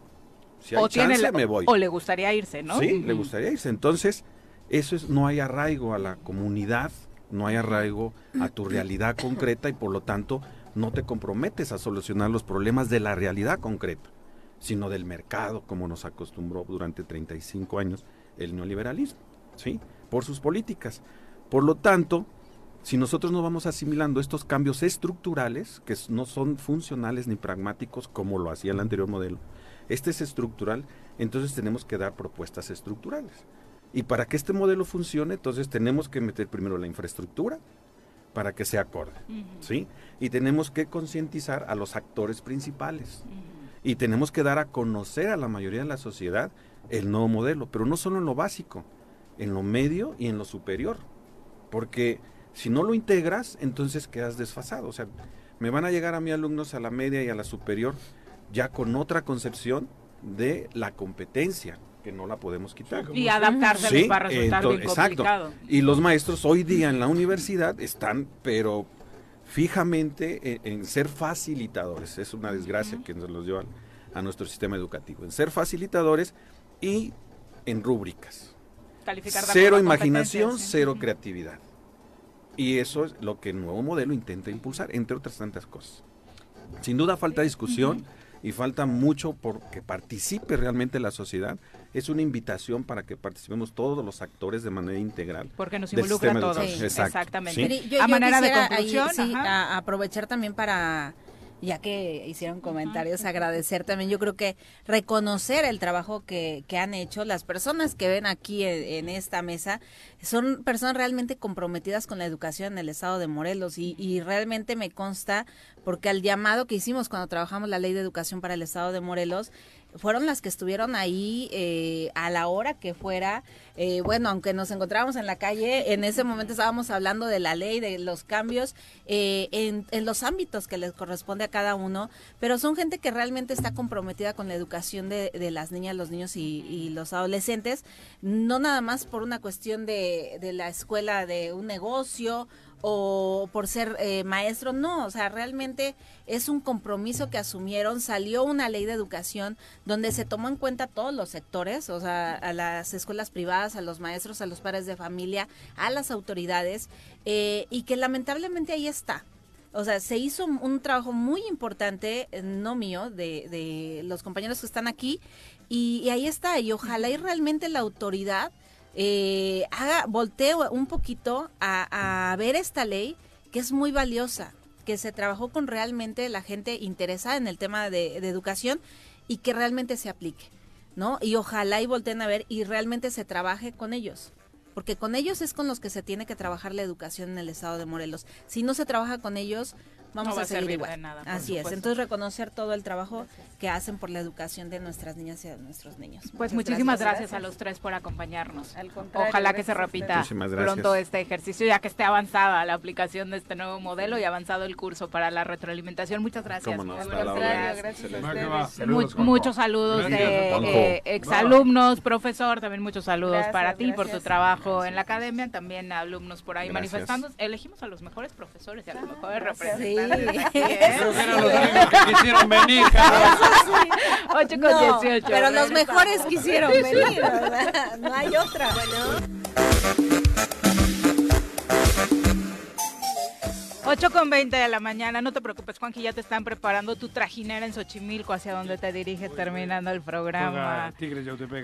Si hay o, tiene chance, la- me voy. o le gustaría irse, ¿no? Sí, le gustaría irse. Entonces, eso es, no hay arraigo a la comunidad, no hay arraigo a tu realidad concreta y por lo tanto no te comprometes a solucionar los problemas de la realidad concreta, sino del mercado, como nos acostumbró durante 35 años el neoliberalismo, ¿sí? Por sus políticas. Por lo tanto, si nosotros no vamos asimilando estos cambios estructurales, que no son funcionales ni pragmáticos como lo hacía el anterior modelo, este es estructural, entonces tenemos que dar propuestas estructurales. Y para que este modelo funcione, entonces tenemos que meter primero la infraestructura para que sea acorde, ¿sí? Y tenemos que concientizar a los actores principales. Y tenemos que dar a conocer a la mayoría de la sociedad el nuevo modelo, pero no solo en lo básico, en lo medio y en lo superior. Porque si no lo integras, entonces quedas desfasado. O sea, me van a llegar a mí alumnos a la media y a la superior ya con otra concepción de la competencia, que no la podemos quitar. Y adaptarse Sí, va a resultar ento- bien exacto. complicado. Y los maestros hoy día en la universidad están, pero fijamente en, en ser facilitadores. Es una desgracia que nos los llevan a nuestro sistema educativo. En ser facilitadores y en rúbricas. Cero imaginación, cero creatividad. Y eso es lo que el nuevo modelo intenta impulsar, entre otras tantas cosas. Sin duda falta discusión y falta mucho por que participe realmente la sociedad. Es una invitación para que participemos todos los actores de manera integral. Porque nos involucra a todos. Exacto, Exactamente. ¿sí? Yo- a yo manera de quisiera ahí, conclusión, sí, a- aprovechar también para ya que hicieron comentarios, agradecer también, yo creo que reconocer el trabajo que, que han hecho. Las personas que ven aquí en, en esta mesa, son personas realmente comprometidas con la educación en el estado de Morelos y, y realmente me consta porque al llamado que hicimos cuando trabajamos la ley de educación para el estado de Morelos, fueron las que estuvieron ahí eh, a la hora que fuera. Eh, bueno, aunque nos encontrábamos en la calle, en ese momento estábamos hablando de la ley, de los cambios eh, en, los ámbitos que les corresponde a cada uno, pero son gente que realmente está comprometida con la educación de, de las niñas, los niños y, y los adolescentes, no nada más por una cuestión de, de la escuela de un negocio o por ser eh, maestro, no, o sea, realmente es un compromiso que asumieron, salió una ley de educación donde se tomó en cuenta todos los sectores, o sea, a las escuelas privadas, a los maestros, a los padres de familia, a las autoridades, eh, y que lamentablemente ahí está. O sea, se hizo un, trabajo muy importante, eh, no mío, de, de los compañeros que están aquí, y, y ahí está, y ojalá y realmente la autoridad eh, haga, voltee un poquito a, ver esta ley que es muy valiosa, que se trabajó con realmente la gente interesada en el tema de, de educación y que realmente se aplique, ¿no? Y ojalá y volteen a ver y realmente se trabaje con ellos. Porque con ellos es con los que se tiene que trabajar la educación en el estado de Morelos. Si no se trabaja con ellos, vamos a, seguir igual. Nada, Así es, entonces reconocer todo el trabajo que hacen por la educación de nuestras niñas y de nuestros niños. Pues muchísimas gracias, a los tres por acompañarnos. Ojalá que se repita pronto este ejercicio, ya que esté avanzada la aplicación de este nuevo modelo y avanzado el curso para la retroalimentación. Muchas gracias. muchos saludos de eh, exalumnos, profesor, también muchos saludos para ti por tu trabajo en la academia, también alumnos por ahí manifestando. Elegimos a los mejores profesores y a los mejores representantes. Sí. que quisieron venir. 8 con 18. Pero los mejores quisieron venir, ¿verdad? No hay otra. Bueno. 8 con 20 de la mañana, no te preocupes, Juanji, ya te están preparando tu trajinera en Xochimilco, hacia donde te diriges terminando el programa.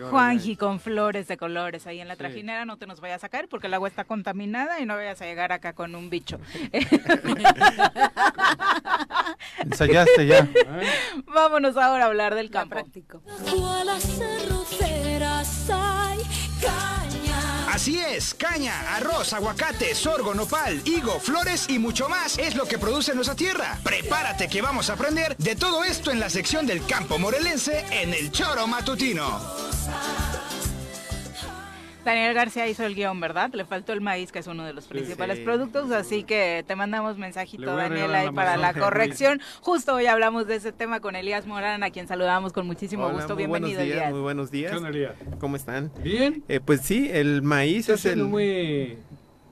Juanji con flores de colores ahí en la trajinera, no te nos vayas a caer porque el agua está contaminada y no vayas a llegar acá con un bicho. [LAUGHS] Ensayaste ya. [LAUGHS] Vámonos ahora a hablar del campo. práctico. Así es, caña, arroz, aguacate, sorgo, nopal, higo, flores y mucho más es lo que produce nuestra tierra. Prepárate que vamos a aprender de todo esto en la sección del campo morelense en el Choro Matutino. Daniel García hizo el guion, ¿verdad? Le faltó el maíz, que es uno de los principales productos, así que te mandamos mensajito, Daniel, ahí para la corrección. Justo hoy hablamos de ese tema con Elías Morán, a quien saludamos con muchísimo gusto. Bienvenido, buenos días, Muy buenos días. ¿Cómo están? Bien. Eh, pues sí, el maíz es el... muy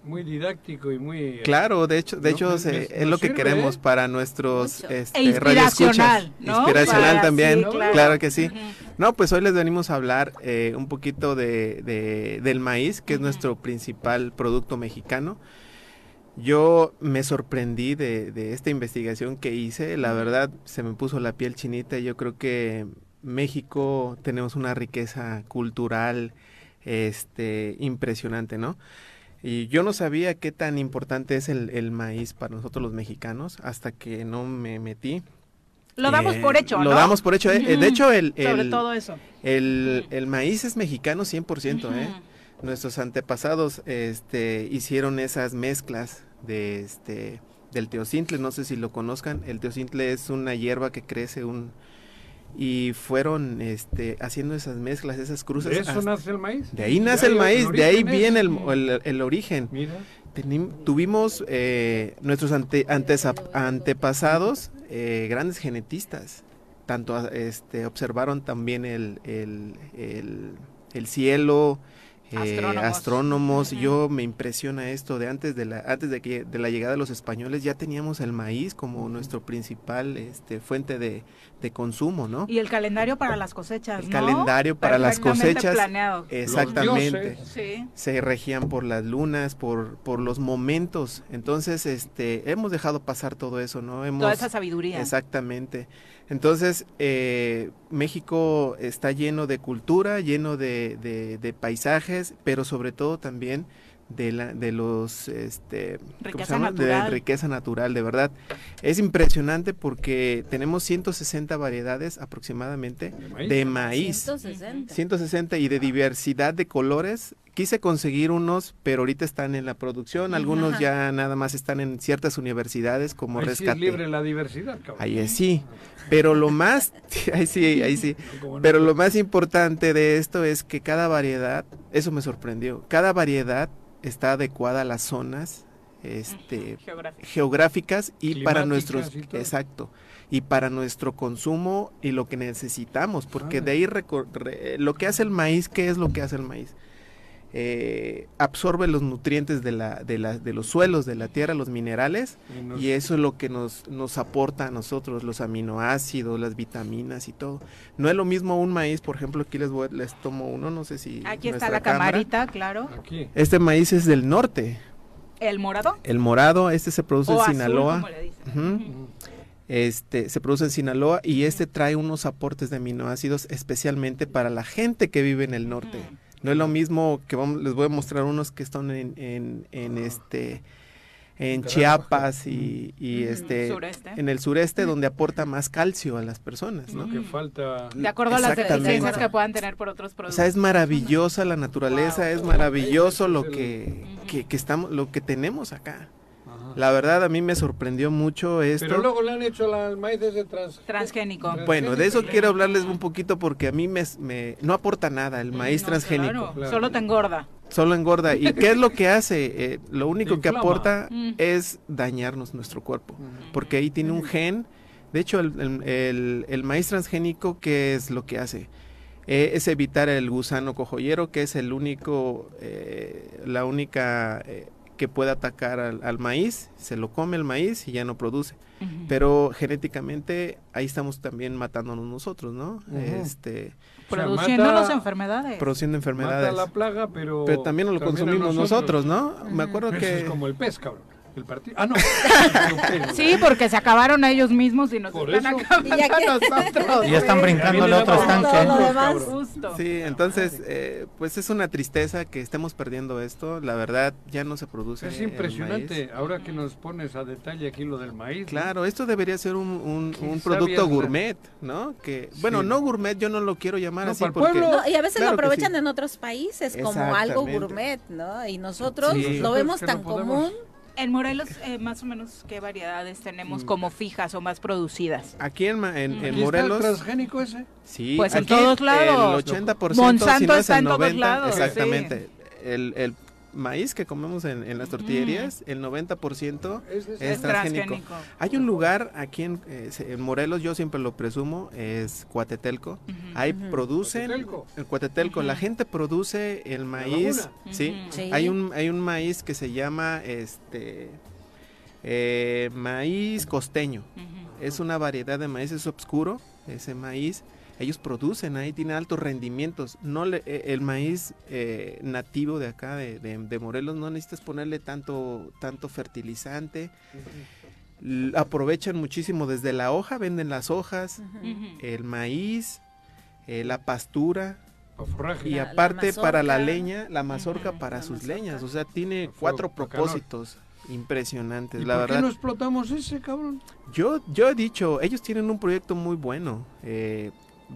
muy didáctico y muy claro de hecho de hecho es lo que queremos ¿eh? para nuestros este, e inspiracional inspiracional también claro. que sí. No pues hoy les venimos a hablar eh, un poquito de, del maíz que es nuestro principal producto mexicano. Yo me sorprendí de, de esta investigación que hice. La verdad se me puso la piel chinita. Y yo creo que México tenemos una riqueza cultural este impresionante no y yo no sabía qué tan importante es el, maíz para nosotros los mexicanos hasta que no me metí. Lo damos por hecho, ¿no? Lo damos por hecho. Eh, de hecho, el, Sobre todo eso. El, el, maíz es mexicano 100%, ¿eh? Nuestros antepasados este, hicieron esas mezclas de este del teocintle, no sé si lo conozcan. El teocintle es una hierba que crece un y fueron este, haciendo esas mezclas, esas cruces. ¿De eso nace el maíz? De ahí nace el maíz, de ahí viene el, el, origen. Mira. tuvimos eh, nuestros ante, antepasados eh, grandes genetistas, tanto este, observaron también el, el cielo, eh, astrónomos. Yo me impresiona esto de antes de la antes de que de la llegada de los españoles ya teníamos el maíz como nuestro principal este fuente de, consumo, ¿no? Y el calendario para las cosechas, El calendario para las cosechas. Exactamente. Se regían por las lunas, por por los momentos. Entonces, este hemos dejado pasar todo eso, ¿no? Hemos, Toda esa sabiduría. Exactamente. Entonces, eh, México está lleno de cultura, lleno de, paisajes, pero sobre todo también de, la, de los este riqueza natural. de riqueza natural de verdad. Es impresionante porque tenemos 160 variedades aproximadamente de maíz, 160. 160 y de diversidad de colores. Quise conseguir unos pero ahorita están en la producción. Algunos ya nada más están en ciertas universidades como ahí rescate sí es libre la diversidad cabrón. ahí sí. Pero lo más [LAUGHS] ahí sí ahí sí. [LAUGHS] Pero lo más importante de esto es que cada variedad eso me sorprendió cada variedad está adecuada a las zonas este, geográficas. y para nuestros exacto y para nuestro consumo y lo que necesitamos porque de ahí lo que hace el maíz qué es lo que hace el maíz eh, absorbe los nutrientes de, la, de, la, de los suelos, de la tierra, los minerales, y, eso es lo que nos, nos aporta a nosotros, los aminoácidos, las vitaminas y todo. No es lo mismo un maíz, por ejemplo, aquí les, voy, les tomo uno, no sé si... Aquí está la camarita, claro. Este maíz es del norte. ¿El morado? El morado, este se produce en Sinaloa. Este, se produce en Sinaloa y este trae unos aportes de aminoácidos especialmente para la gente que vive en el norte. No es lo mismo que vamos, les voy a mostrar unos que están en, en, en este en Chiapas y, y este en el sureste donde aporta más calcio a las personas, ¿no? Que falta. De acuerdo a las deficiencias que puedan tener por otros productos. O sea, es maravillosa la naturaleza, es maravilloso lo que, que, que, estamos lo que tenemos acá. La verdad a mí me sorprendió mucho esto. Pero luego le han hecho al maíz de transgénico. Bueno, de eso quiero hablarles un poquito porque a mí me, me no aporta nada el maíz transgénico. Solo te engorda. Solo engorda. ¿Y qué es lo que hace? Eh, lo único que aporta mm. es dañarnos nuestro cuerpo. Porque ahí tiene un gen. De hecho, el, el, el maíz transgénico, ¿qué es lo que hace? Eh, es evitar el gusano cojollero, que es el único, eh, la única eh, que puede atacar al, maíz, se lo come el maíz y ya no produce. Pero genéticamente ahí estamos también matándonos nosotros, ¿no? este Produciendo las enfermedades. Produciendo enfermedades. Mata la plaga, pero... Pero también lo consumimos nosotros, ¿no? Me acuerdo que... Es como el pez, cabrón. El partido. Ah, no. [LAUGHS] sí, porque se acabaron a ellos mismos y nos están acabando ya a [LAUGHS] nosotros. Y ya están brincando el otro estanque. Sí, entonces, eh, pues es una tristeza que estemos perdiendo esto. La verdad, ya no se produce. Es impresionante. Ahora que nos pones a detalle aquí lo del maíz. Claro, esto debería ser un, un, producto gourmet, ¿no? Que, bueno, no gourmet, yo no lo quiero llamar así. Porque, y a veces lo aprovechan en otros países como algo gourmet, ¿no? Y nosotros lo vemos tan común en Morelos, eh, más o menos, ¿qué variedades tenemos como fijas o más producidas? Aquí en, en, Morelos. ¿Está el transgénico ese? Sí, pues en todos lados. El 80%, Monsanto si no está en todos lados. Exactamente. El, el maíz que comemos en, las tortillerías, el 90% es, transgénico. Hay un lugar aquí en, eh, en, Morelos, yo siempre lo presumo, es Cuatetelco. Ahí producen el Cuatetelco. La gente produce el maíz, ¿sí? Hay un hay un maíz que se llama este eh, maíz costeño. Es una variedad de maíz, es oscuro, ese maíz ellos producen ahí, tienen altos rendimientos. No le, eh, el maíz eh, nativo de acá, de, Morelos, no necesitas ponerle tanto, tanto fertilizante. Aprovechan muchísimo desde la hoja, venden las hojas, el maíz, eh, la pastura, y aparte para la leña, la mazorca para sus leñas. O sea, tiene cuatro propósitos impresionantes, la por verdad. qué no explotamos ese cabrón? Yo, yo he dicho, ellos tienen un proyecto muy bueno. Eh,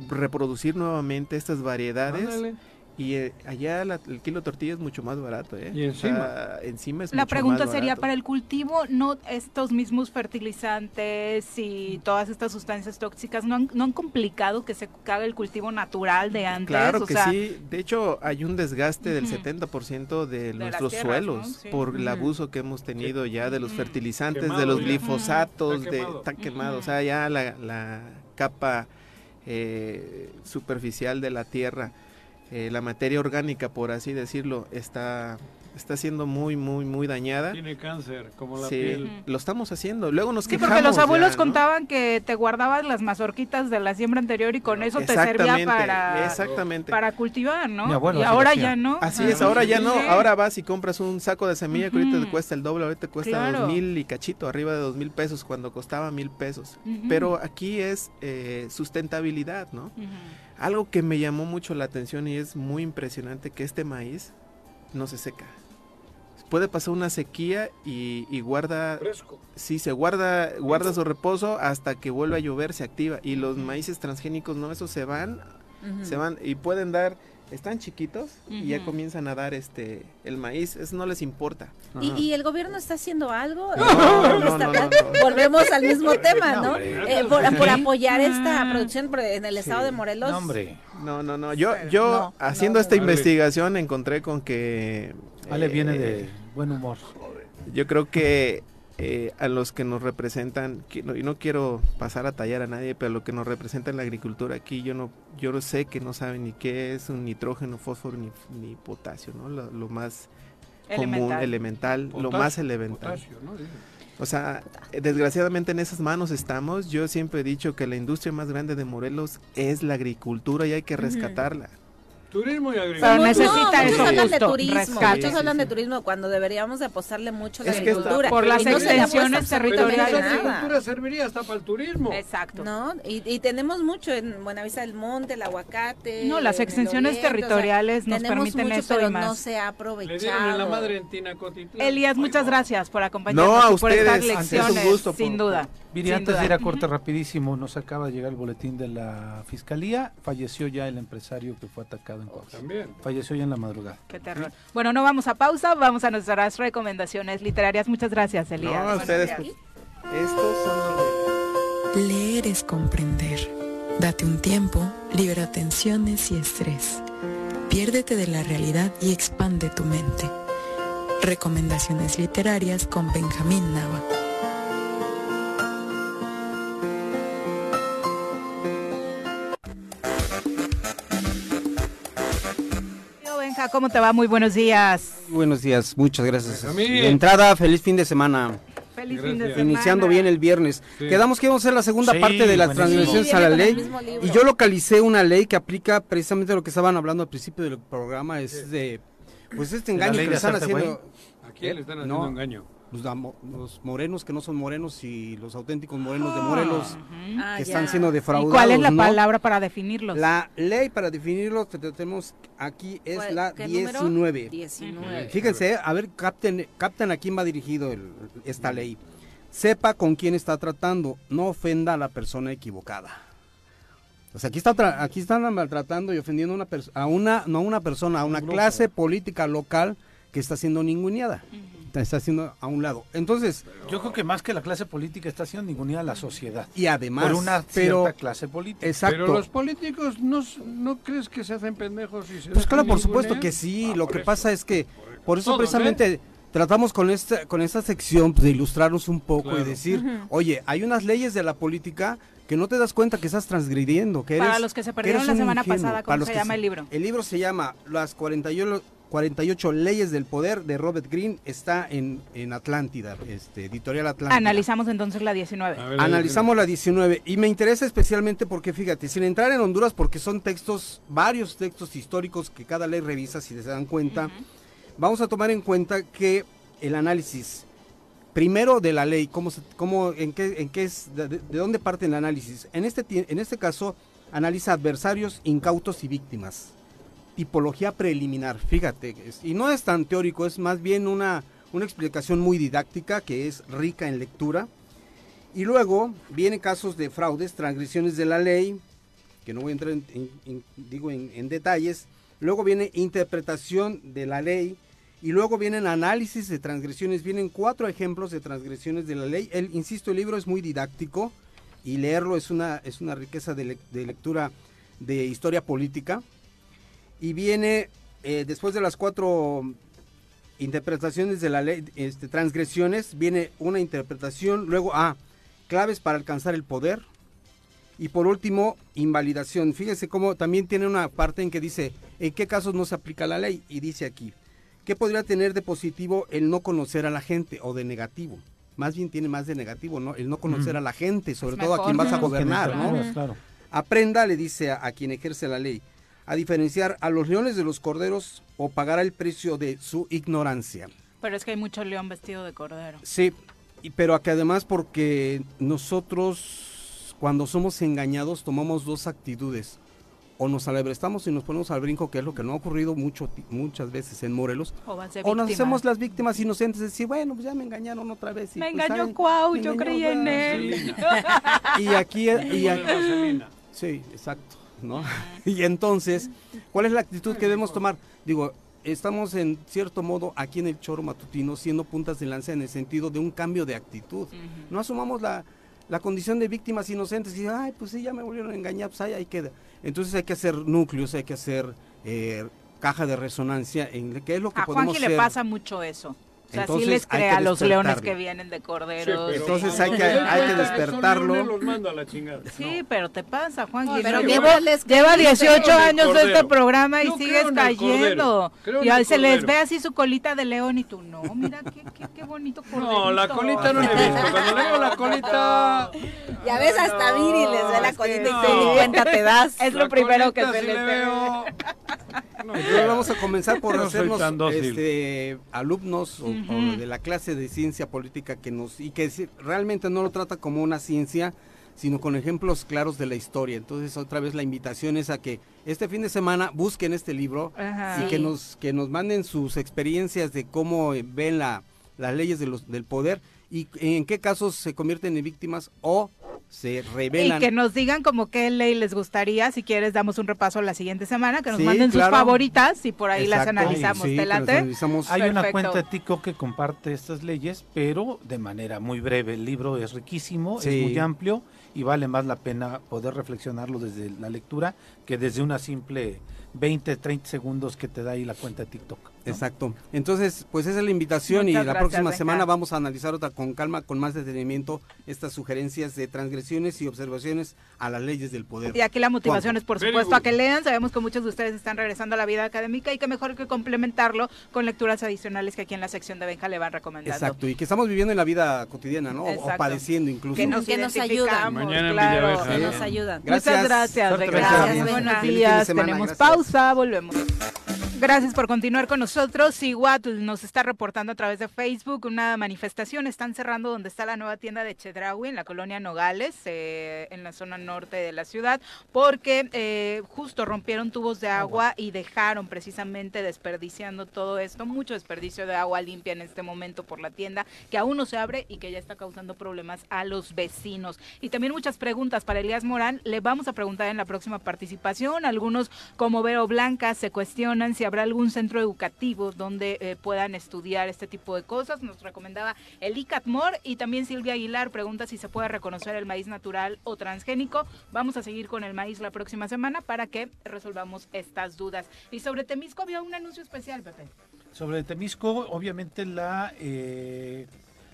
reproducir nuevamente estas variedades. Y eh, allá el kilo de tortilla es mucho más barato, ¿eh? Y encima. encima es La pregunta sería, para el cultivo, ¿no estos mismos fertilizantes y todas estas sustancias tóxicas no han, no han complicado que se haga el cultivo natural de antes? Claro que sí. De hecho, hay un desgaste del 70% de, nuestros suelos por el abuso que hemos tenido ya de los fertilizantes, de los glifosatos, de... Está quemado. O sea, ya la, la capa eh, superficial de la tierra, eh, la materia orgánica, por así decirlo, está está siendo muy, muy, muy dañada. Tiene cáncer, como la piel. lo estamos haciendo. Luego nos sí, porque los abuelos contaban que te guardabas las mazorquitas de la siembra anterior y con eso te servía para, exactamente. para cultivar, ¿no? y ahora ya no. Así es, ahora ya no. Ahora vas y compras un saco de semilla que ahorita te cuesta el doble, ahorita te cuesta dos mil y cachito, arriba de dos mil pesos cuando costaba mil pesos. Pero aquí es eh, sustentabilidad, ¿no? Algo que me llamó mucho la atención y es muy impresionante que este maíz no se seca puede pasar una sequía y, guarda Fresco. sí se guarda guarda su reposo hasta que vuelve a llover se activa. Y los maíces transgénicos no esos se van se van y pueden dar están chiquitos y ya comienzan a dar este el maíz, eso no les importa. ¿Y, el gobierno está haciendo algo? No, [LAUGHS] no, [LAUGHS] Volvemos al mismo tema, ¿no? Eh, por, apoyar esta producción en el estado de Morelos. No, hombre. No, no, no. Yo, yo haciendo esta investigación encontré con que Ale viene de eh, buen humor. Yo creo que eh, a los que nos representan, y no quiero pasar a tallar a nadie, pero a lo que nos representa en la agricultura aquí, yo no, yo no sé que no saben ni qué es un nitrógeno, fósforo ni, potasio, ¿no? Lo, más común, elemental, lo más elemental. O sea, desgraciadamente en esas manos estamos. Yo siempre he dicho que la industria más grande de Morelos es la agricultura y hay que rescatarla. Turismo y agricultura. Pero necesita no, eso hablan de turismo. Muchos hablan de turismo cuando deberíamos de apostarle mucho a la agricultura. por las extensiones territoriales. La agricultura serviría hasta para el turismo. Exacto. ¿No? Y, y, tenemos mucho en Buenavista del Monte, el aguacate. No, las extensiones territoriales nos permiten mucho, eso pero y más. no se ha aprovechado. la madre en Elías, muchas gracias por acompañarnos no, a y por estas lecciones. Un gusto, sin duda. Viri, antes de ir a corte rapidísimo, nos acaba de llegar el boletín de la fiscalía. Falleció ya el empresario que fue atacado en Coahuila. También. Falleció ya en la madrugada. Qué terror. Bueno, no vamos a pausa, vamos a nuestras recomendaciones literarias. Muchas gracias, Elías. No, ustedes. Estos son los. Leer es comprender. Date un tiempo, libera tensiones y estrés. Piérdete de la realidad y expande tu mente. Recomendaciones literarias con Benjamín Nava. ¿Cómo te va? Muy buenos días. Buenos días, muchas gracias. De entrada, feliz fin de semana. Feliz fin de semana. Iniciando bien el viernes. Sí. Quedamos que íbamos a hacer la segunda Sí, parte de las transgresiones a la ley. Y yo localicé una ley que aplica precisamente lo que estaban hablando al principio del programa, es de, pues este ¿De la engaño que le están haciendo ¿A quién le están haciendo No. engaño? Los, los morenos que no son morenos y los auténticos morenos de Morelos Ah, que ya. están siendo ¿Y defraudados. cuál es la ¿no? palabra para definirlos? La ley para definirlos que tenemos aquí es ¿Cuál- la qué número? 19. 19. Fíjense, a ver, capten, capten a quién va dirigido el- esta ley. Sepa con quién está tratando, no ofenda a la persona equivocada. O sea, aquí, está tra- aquí están maltratando y ofendiendo a una, a una, no a una persona, a una clase política local que está siendo ninguneada. Está haciendo a un lado. Entonces, Yo creo que más que la clase política está siendo ningunida la sociedad. y además, por una pero, cierta clase política. exacto. Pero los políticos no, no crees que se hacen pendejos y se Pues claro, por supuesto que sí. Ah, Lo que eso. pasa es que por eso Todos, precisamente tratamos con esta con esta sección pues, de ilustrarnos un poco y decir, oye, hay unas leyes de la política que no te das cuenta que estás transgrediendo, que eres Para los que se perdieron la semana ingenuo. pasada, Para ¿cómo los se que llama el libro? El libro se llama Las 48, 48 leyes del poder de Robert Greene, está en, en Atlántida, este, editorial Atlántida. Analizamos entonces la 19. A ver, Analizamos la 19 y me interesa especialmente porque fíjate, sin entrar en Honduras porque son textos, varios textos históricos que cada ley revisa si se dan cuenta, vamos a tomar en cuenta que el análisis primero de la ley, cómo, se- cómo en qué, en qué es, de, de- de dónde parte el análisis. En este, en este caso analiza adversarios, incautos y víctimas. Tipología preliminar, fíjate, y no es tan teórico, es más bien una, una explicación muy didáctica que es rica en lectura. Y luego vienen casos de fraudes, transgresiones de la ley, que no voy a entrar en, digo en, detalles. Luego viene interpretación de la ley y luego vienen análisis de transgresiones. Vienen cuatro ejemplos de transgresiones de la ley. El, insisto, el libro es muy didáctico y leerlo es una, es una riqueza de lectura de historia política. Y viene, eh, después de las cuatro interpretaciones de la ley, este, transgresiones, viene una interpretación, luego, ah, claves para alcanzar el poder, y por último, invalidación. Fíjese cómo también tiene una parte en que dice, ¿en qué casos no se aplica la ley? Y dice aquí, ¿qué podría tener de positivo el no conocer a la gente o de negativo? Más bien tiene más de negativo, ¿no? El no conocer a la gente, sobre Es todo a quien vas a gobernar, ¿no? Claro, claro. Aprenda, le dice a, a quien ejerce la ley, a diferenciar a los leones de los corderos o pagará el precio de su ignorancia. Pero es que hay mucho león vestido de cordero. Sí, y- pero que además porque nosotros cuando somos engañados tomamos dos actitudes. O nos alebrestamos y nos ponemos al brinco, que es lo que no ha ocurrido mucho, muchas veces en Morelos. O nos hacemos las víctimas inocentes de decir, bueno, pues ya me engañaron otra vez. y Me pues, engañó. Cuau, Me yo engañó, creí en él. [LAUGHS] Y aquí, y aquí-. Sí, exacto, ¿no? [LAUGHS] Y entonces, ¿cuál es la actitud que debemos tomar? Digo, estamos en cierto modo aquí en el choro matutino siendo puntas de lanza en el sentido de un cambio de actitud. No asumamos la, la condición de víctimas inocentes y, ay, pues sí, ya me volvieron a engañar, pues ahí, ahí queda. Entonces hay que hacer núcleos, hay que hacer eh, caja de resonancia en qué es lo que A podemos Juanji le pasa mucho eso. O sea, sí Entonces, les hay cree que a los leones despertarlo. que vienen de corderos. pero Entonces hay que- hay que despertarlo. los manda a la chingada. Sí, pero te pasa, pero No, ¿qué lleva, les lleva creíste? 18 Creo en el años de este programa y Yo sigues cayendo. Y ahí se les ve así su colita de león y tú, no, mira qué, qué, qué bonito cordero. No, la colita no la he visto. Cuando le veo la colita. Ya ves, hasta No, Viri les ve la colita y no. tú ni cuenta te das. [LAUGHS] Es La lo primero que se sí les le ve. veo. Entonces vamos a comenzar por No hacernos tan dócil. O- de la clase de ciencia política que nos y que realmente no lo trata como una ciencia, sino con ejemplos claros de la historia. Entonces otra vez la invitación es a que este fin de semana busquen este libro Ajá. y que nos que nos manden sus experiencias de cómo eh, ven la, las leyes de los, del poder y en qué casos se convierten en víctimas o se revelan. Y que nos digan como qué ley les gustaría, si quieres damos un repaso la siguiente semana, que nos manden sus favoritas y por ahí las analizamos. ¿Te late? Hay una cuenta de TikTok que comparte estas leyes, pero de manera muy breve. El libro es riquísimo, es muy amplio y vale más la pena poder reflexionarlo desde la lectura que desde una simple 20, 30 segundos que te da ahí la cuenta de TikTok. Exacto. Entonces, pues esa es la invitación y la próxima semana vamos a analizar otra con calma, con más detenimiento, estas sugerencias de transgresiones y observaciones a las leyes del poder. Y aquí la motivación es, por supuesto, a que lean. Sabemos que muchos de ustedes están regresando a la vida académica y que mejor que complementarlo con lecturas adicionales que aquí en la sección de Benja le van recomendando. Exacto, y que estamos viviendo en la vida cotidiana, ¿no? O padeciendo incluso. Que nos, que nos ayudan. Mañana claro, que nos ayudan. Muchas gracias. gracias. Buenos días. Tenemos pausa, volvemos. Gracias por continuar con nosotros. Iguatl nos está reportando a través de Facebook una manifestación. Están cerrando donde está la nueva tienda de Chedraui, en la colonia Nogales, eh, en la zona norte de la ciudad, porque eh, justo rompieron tubos de agua y dejaron precisamente desperdiciando todo esto. Mucho desperdicio de agua limpia en este momento por la tienda, que aún no se abre y que ya está causando problemas a los vecinos. Y también muchas preguntas para Elías Morán. Le vamos a preguntar en la próxima participación. Algunos, como Vero Blanca, se cuestionan si habrá algún centro educativo donde eh, puedan estudiar este tipo de cosas. Nos recomendaba el ICATMOR y también Silvia Aguilar pregunta si se puede reconocer el maíz natural o transgénico. Vamos a seguir con el maíz la próxima semana para que resolvamos estas dudas. Y sobre Temisco había un anuncio especial, Pepe. Sobre Temisco, obviamente la... Eh,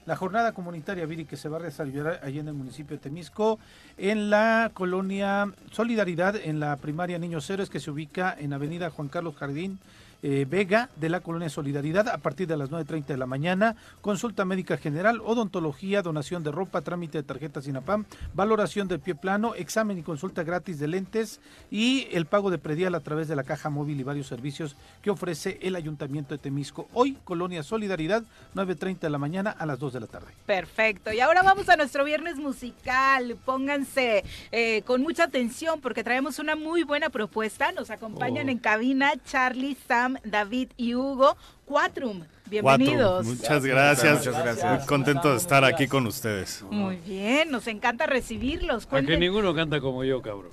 la jornada comunitaria, Viri, que se va a desarrollar allí en el municipio de Temisco, en la colonia Solidaridad, en la primaria Niños Héroes, que se ubica en Avenida Juan Carlos Jardín, eh, Vega de la Colonia Solidaridad a partir de las 9.30 de la mañana. Consulta médica general, odontología, donación de ropa, trámite de tarjetas INAPAM, valoración del pie plano, examen y consulta gratis de lentes y el pago de predial a través de la caja móvil y varios servicios que ofrece el Ayuntamiento de Temisco. Hoy, Colonia Solidaridad, 9.30 de la mañana a las 2 de la tarde. Perfecto. Y ahora vamos a nuestro viernes musical. Pónganse eh, con mucha atención porque traemos una muy buena propuesta. Nos acompañan oh. en cabina Charlie Sam David y Hugo. Quatrum, bienvenidos. Muchas gracias. Muchas gracias. Muy contento de estar aquí con ustedes. Muy bien, nos encanta recibirlos. Aunque ninguno canta como yo, cabrón.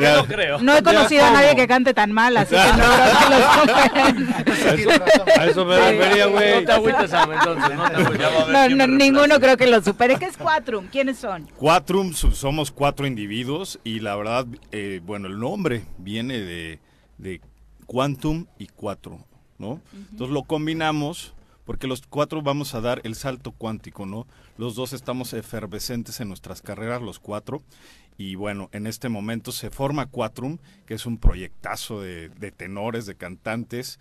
no, creo. No he conocido a nadie que cante tan mal, así que [LAUGHS] no creo que lo superen. A eso me refería, güey. No te agüites, entonces. No te ninguno creo que lo supere. ¿Qué es Quatrum? ¿Quiénes son? Quatrum somos cuatro individuos y la verdad, eh, bueno, el nombre viene de, de quantum y cuatro, ¿no? Entonces lo combinamos porque los cuatro vamos a dar el salto cuántico, ¿no? Los dos estamos efervescentes en nuestras carreras, los cuatro, y bueno, en este momento se forma Quatrum, que es un proyectazo de, tenores, de cantantes,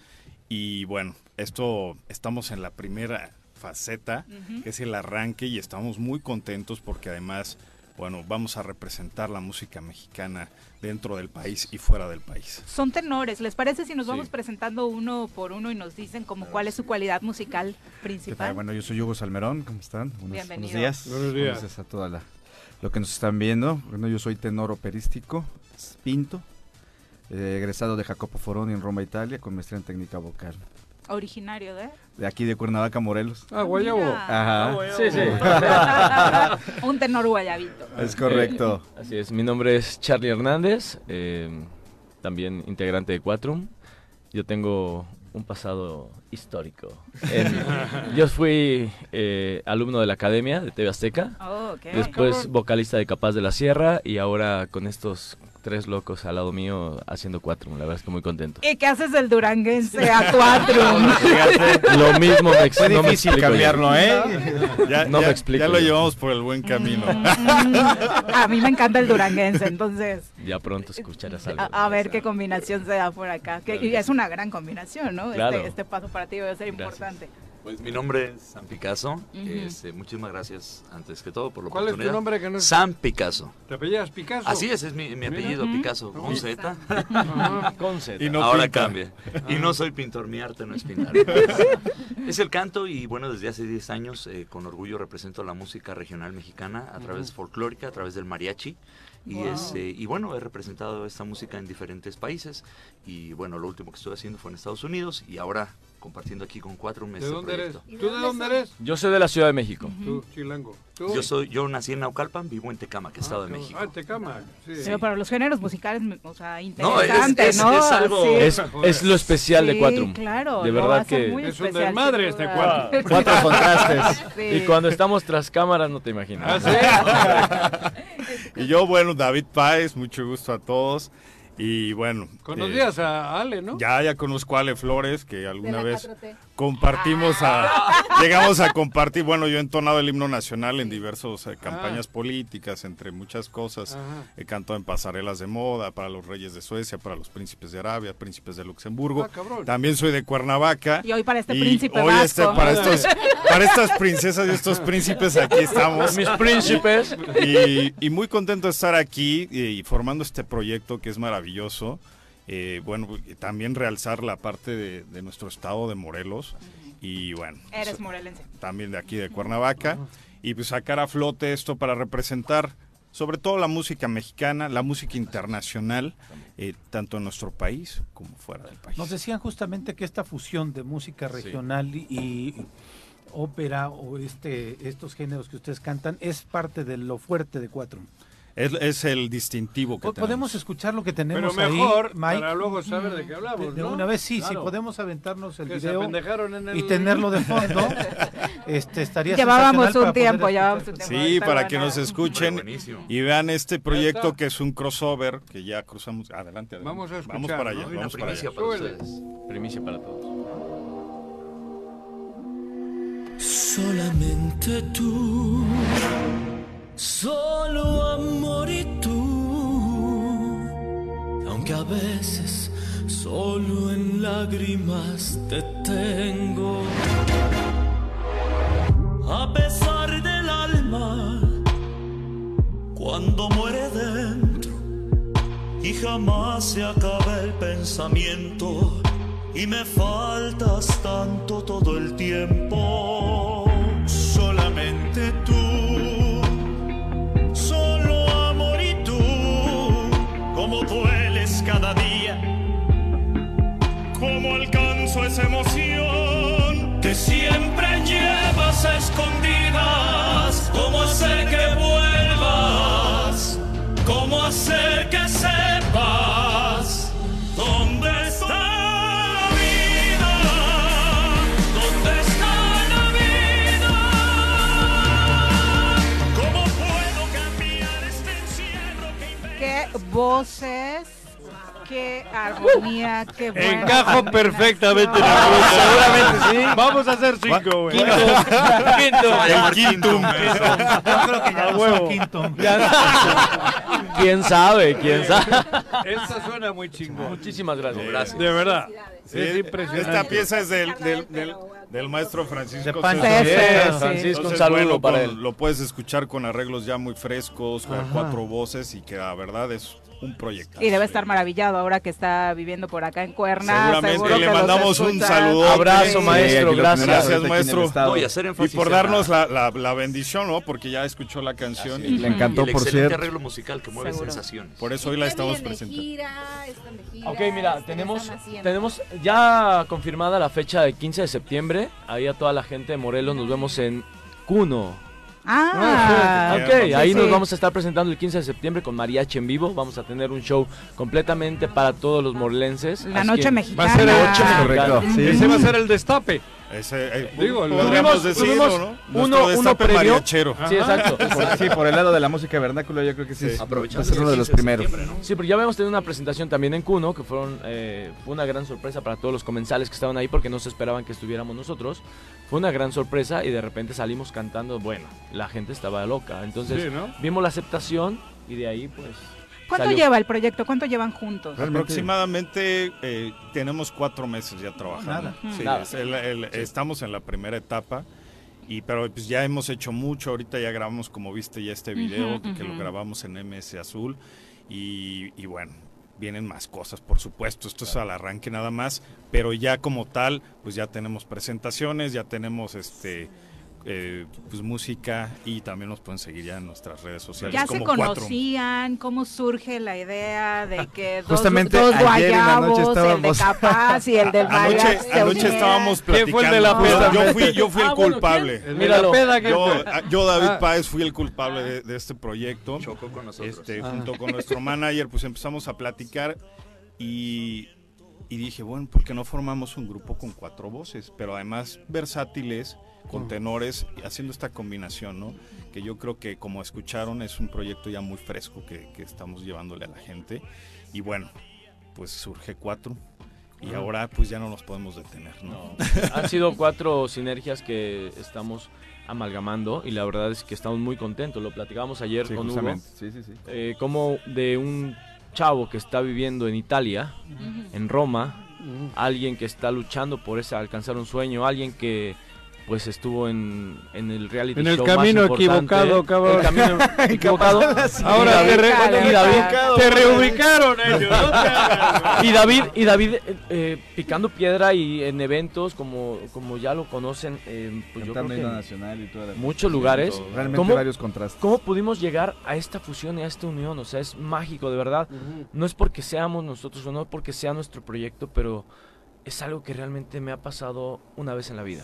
y bueno, esto estamos en la primera faceta, que es el arranque, y estamos muy contentos porque además bueno, vamos a representar la música mexicana dentro del país y fuera del país. Son tenores, ¿les parece si nos vamos presentando uno por uno y nos dicen como cuál es su cualidad musical principal? Bueno, yo soy Hugo Salmerón, ¿cómo están? Buenos, buenos días. Buenos días. Gracias a toda la, lo que nos están viendo. Bueno, yo soy tenor operístico, pinto, eh, egresado de Jacopo Foroni en Roma, Italia, con maestría en técnica vocal. Originario de de aquí de Cuernavaca, Morelos. Ah, Guayabo. Ajá. Ah, sí, sí. [LAUGHS] Un tenor guayabito. Es correcto. así es. Mi nombre es Charlie Hernández, eh, también integrante de Quatrum. Yo tengo un pasado histórico. [LAUGHS] yo fui eh, alumno de la academia de TV Azteca. Oh, después vocalista de Capaz de la Sierra y ahora con estos tres locos al lado mío haciendo cuatro. La verdad es que muy contento. ¿Y qué haces del duranguense a [LAUGHS] cuatro? lo mismo me Fue no difícil cambiarlo, ¿eh? Ya, no me explico. Ya lo llevamos por el buen camino. Mm, a mí me encanta el duranguense, entonces. Ya pronto escucharás algo. A, ver qué combinación se da por acá. Que, y es una gran combinación, ¿no? Este, este, paso para ti va a ser importante. Pues mi nombre es San Picasso. Este, muchísimas gracias antes que todo por la ¿Cuál oportunidad. es tu nombre que no es... San Picasso. ¿Te apellidas Picasso? Así es, es mi, apellido Picasso, con Z. con Z. Y no Ahora cambia. Y no soy pintor, mi arte no es pintar. [LAUGHS] es el canto y bueno, desde hace 10 años eh, con orgullo represento la música regional mexicana a través folclórica, a través del mariachi. Y, este, y bueno, he representado esta música en diferentes países y bueno, lo último que estoy haciendo fue en Estados Unidos y ahora compartiendo aquí con cuatro meses. ¿De dónde eres? ¿Tú de dónde eres? Yo soy de la Ciudad de México. Tú, chilango. Yo soy, yo nací en Naucalpan, vivo en Tecamac, Estado de México. Ah, sí. Pero para los géneros musicales, o sea, interesante, ¿no? Es, algo... Es, es, lo especial de Quatrum. claro. De verdad que... Es un desmadre este Quatrum. [LAUGHS] Cuatro contrastes. Y cuando estamos tras cámaras no te imaginas. ¿Ah, [LAUGHS] [LAUGHS] y yo, bueno, David Páez, mucho gusto a todos. Y bueno. Conocías eh, a Ale, ¿no? Ya, ya conozco a Ale Flores, que alguna vez compartimos a. Llegamos a compartir. Bueno, yo he entonado el himno nacional en diversas eh, campañas políticas, entre muchas cosas. He cantado en pasarelas de moda para los reyes de Suecia, para los príncipes de Arabia, príncipes de Luxemburgo. Ah, También soy de Cuernavaca. Y hoy para este príncipe hoy este, para, estos, para estas princesas y estos príncipes, aquí estamos. Mis príncipes. Y, y muy contento de estar aquí y formando este proyecto que es maravilloso. Eh, bueno, también realzar la parte de, nuestro estado de Morelos. Y bueno. Eres morelense. También de aquí de Cuernavaca. Y pues sacar a flote esto para representar sobre todo la música mexicana, la música internacional, eh, tanto en nuestro país como fuera del país. Nos decían justamente que esta fusión de música regional y, ópera o este estos géneros que ustedes cantan es parte de lo fuerte de Cuatro. Es, el distintivo que Podemos escuchar lo que tenemos Pero mejor, para luego saber de qué hablamos, de, una vez sí, sí, podemos aventarnos el que video en el... y tenerlo de fondo. [LAUGHS] este estaría Llevábamos un tiempo, llevábamos un tiempo. Sí, para que nos escuchen y vean este proyecto que es un crossover que ya cruzamos. Adelante, adelante. Vamos a escuchar, Vamos para allá, ¿no? vamos para primicia allá. para ustedes. Primicia para todos. Solamente tú solo amor y tú, aunque a veces solo en lágrimas te tengo. A pesar del alma, cuando muere dentro y jamás se acaba el pensamiento y me faltas tanto todo el tiempo, solamente tú dueles cada día, cómo alcanzo esa emoción que siempre llevas escondidas, cómo hacer que vuelvas, cómo hacer que sepas voces, qué armonía, qué buena. Encajo perfectamente en el grupo. seguramente sí. Vamos a hacer cinco, güey. Quinto. Quinto. El quintum. Yo creo que ya no huevo. son quinto. ¿Quién sabe? ¿Quién sabe? Esta suena muy chingón. Muchísimas gracias. Gracias. De verdad. Sí, es impresionante. Esta pieza es del, del, del, del maestro Francisco César. Francisco, un Entonces, saludo bueno, para con- él. Lo puedes escuchar con arreglos ya muy frescos, con Ajá. cuatro voces y que la verdad es un proyecto. Y debe estar maravillado ahora que está viviendo por acá en Cuerna. Seguramente seguro le mandamos un saludo. Abrazo, Sí, maestro, gracias. maestro. No, y hacer Y por darnos la- la, bendición, ¿no? Porque ya escuchó la canción y. Le encantó, Y el por cierto. arreglo musical que mueve Seguro. sensaciones. por eso hoy la estamos presentando. Ok, mira, tenemos, tenemos ya confirmada la fecha del 15 de septiembre. Ahí a toda la gente de Morelos nos vemos en Cuno. Ah, Ok, ahí sí, nos vamos a estar presentando el 15 de septiembre con Mariachi en vivo. Vamos a tener un show completamente para todos los morelenses. La noche que- mexicana. Va a ser el Noche mexicana. Correcto, sí. Ese va a ser el destape. Ese, eh, Digo, podríamos Tuvimos- decirlo, ¿no? uno- uno previo. mariachero. Sí, exacto. [LAUGHS] Por, sí, por el lado de la música vernácula yo creo que sí, es- va a Aprovechando ser uno de los 15 primeros. Sí, pero ya habíamos tenido una presentación también en Cuno, que fueron, eh, fue una gran sorpresa para todos los comensales que estaban ahí porque no se esperaban que estuviéramos nosotros. Fue una gran sorpresa y de repente salimos cantando, bueno, la gente estaba loca. Entonces Sí, ¿no? vimos la aceptación y de ahí pues... ¿Cuánto salió. lleva el proyecto? ¿Cuánto llevan juntos? Aproximadamente eh, tenemos cuatro meses ya trabajando. Nada. Sí, Nada. es el- el- Estamos en la primera etapa. Y pero pues ya hemos hecho mucho, ahorita ya grabamos como viste ya este video que lo grabamos en MS Azul y, y bueno, vienen más cosas por supuesto, esto es al arranque nada más, pero ya como tal pues ya tenemos presentaciones, ya tenemos este eh, pues música y también nos pueden seguir ya en nuestras redes sociales. ¿Ya se conocían? ¿Cómo surge la idea de que dos, Justamente dos guayabos, el de Capaz y el del Anoche, anoche estábamos platicando. Fue el de la peda? Yo fui, yo fui el ah, culpable. yo, ah, yo, David ah. Páez, fui el culpable de, este proyecto. Chocó con nosotros. Este, junto con nuestro manager, pues empezamos a platicar y y dije, bueno, ¿por qué no formamos un grupo con cuatro voces? Pero además versátiles, con tenores, haciendo esta combinación, ¿no? Que yo creo que como escucharon es un proyecto ya muy fresco que, estamos llevándole a la gente. Y bueno, pues surge cuatro. Y ahora pues ya no nos podemos detener, ¿no? Han sido cuatro sinergias que estamos amalgamando y la verdad es que estamos muy contentos. Lo platicábamos ayer con Hugo. Sí, sí, sí. Eh, como de un chavo que está viviendo en Italia, en Roma, alguien que está luchando por ese, alcanzar un sueño, alguien que pues estuvo en, en el reality en el show camino más equivocado, cabrón. El camino [LAUGHS] equivocado. Ahora te, re, y David, te reubicaron ellos. [LAUGHS] y David, y David eh, eh, picando piedra y en eventos como, como ya lo conocen, eh, pues yo creo que nacional y toda muchos lugares. Realmente ¿cómo, varios contrastes. ¿Cómo pudimos llegar a esta fusión y a esta unión? O sea, es mágico, de verdad. No es porque seamos nosotros o no porque sea nuestro proyecto, pero es algo que realmente me ha pasado una vez en la vida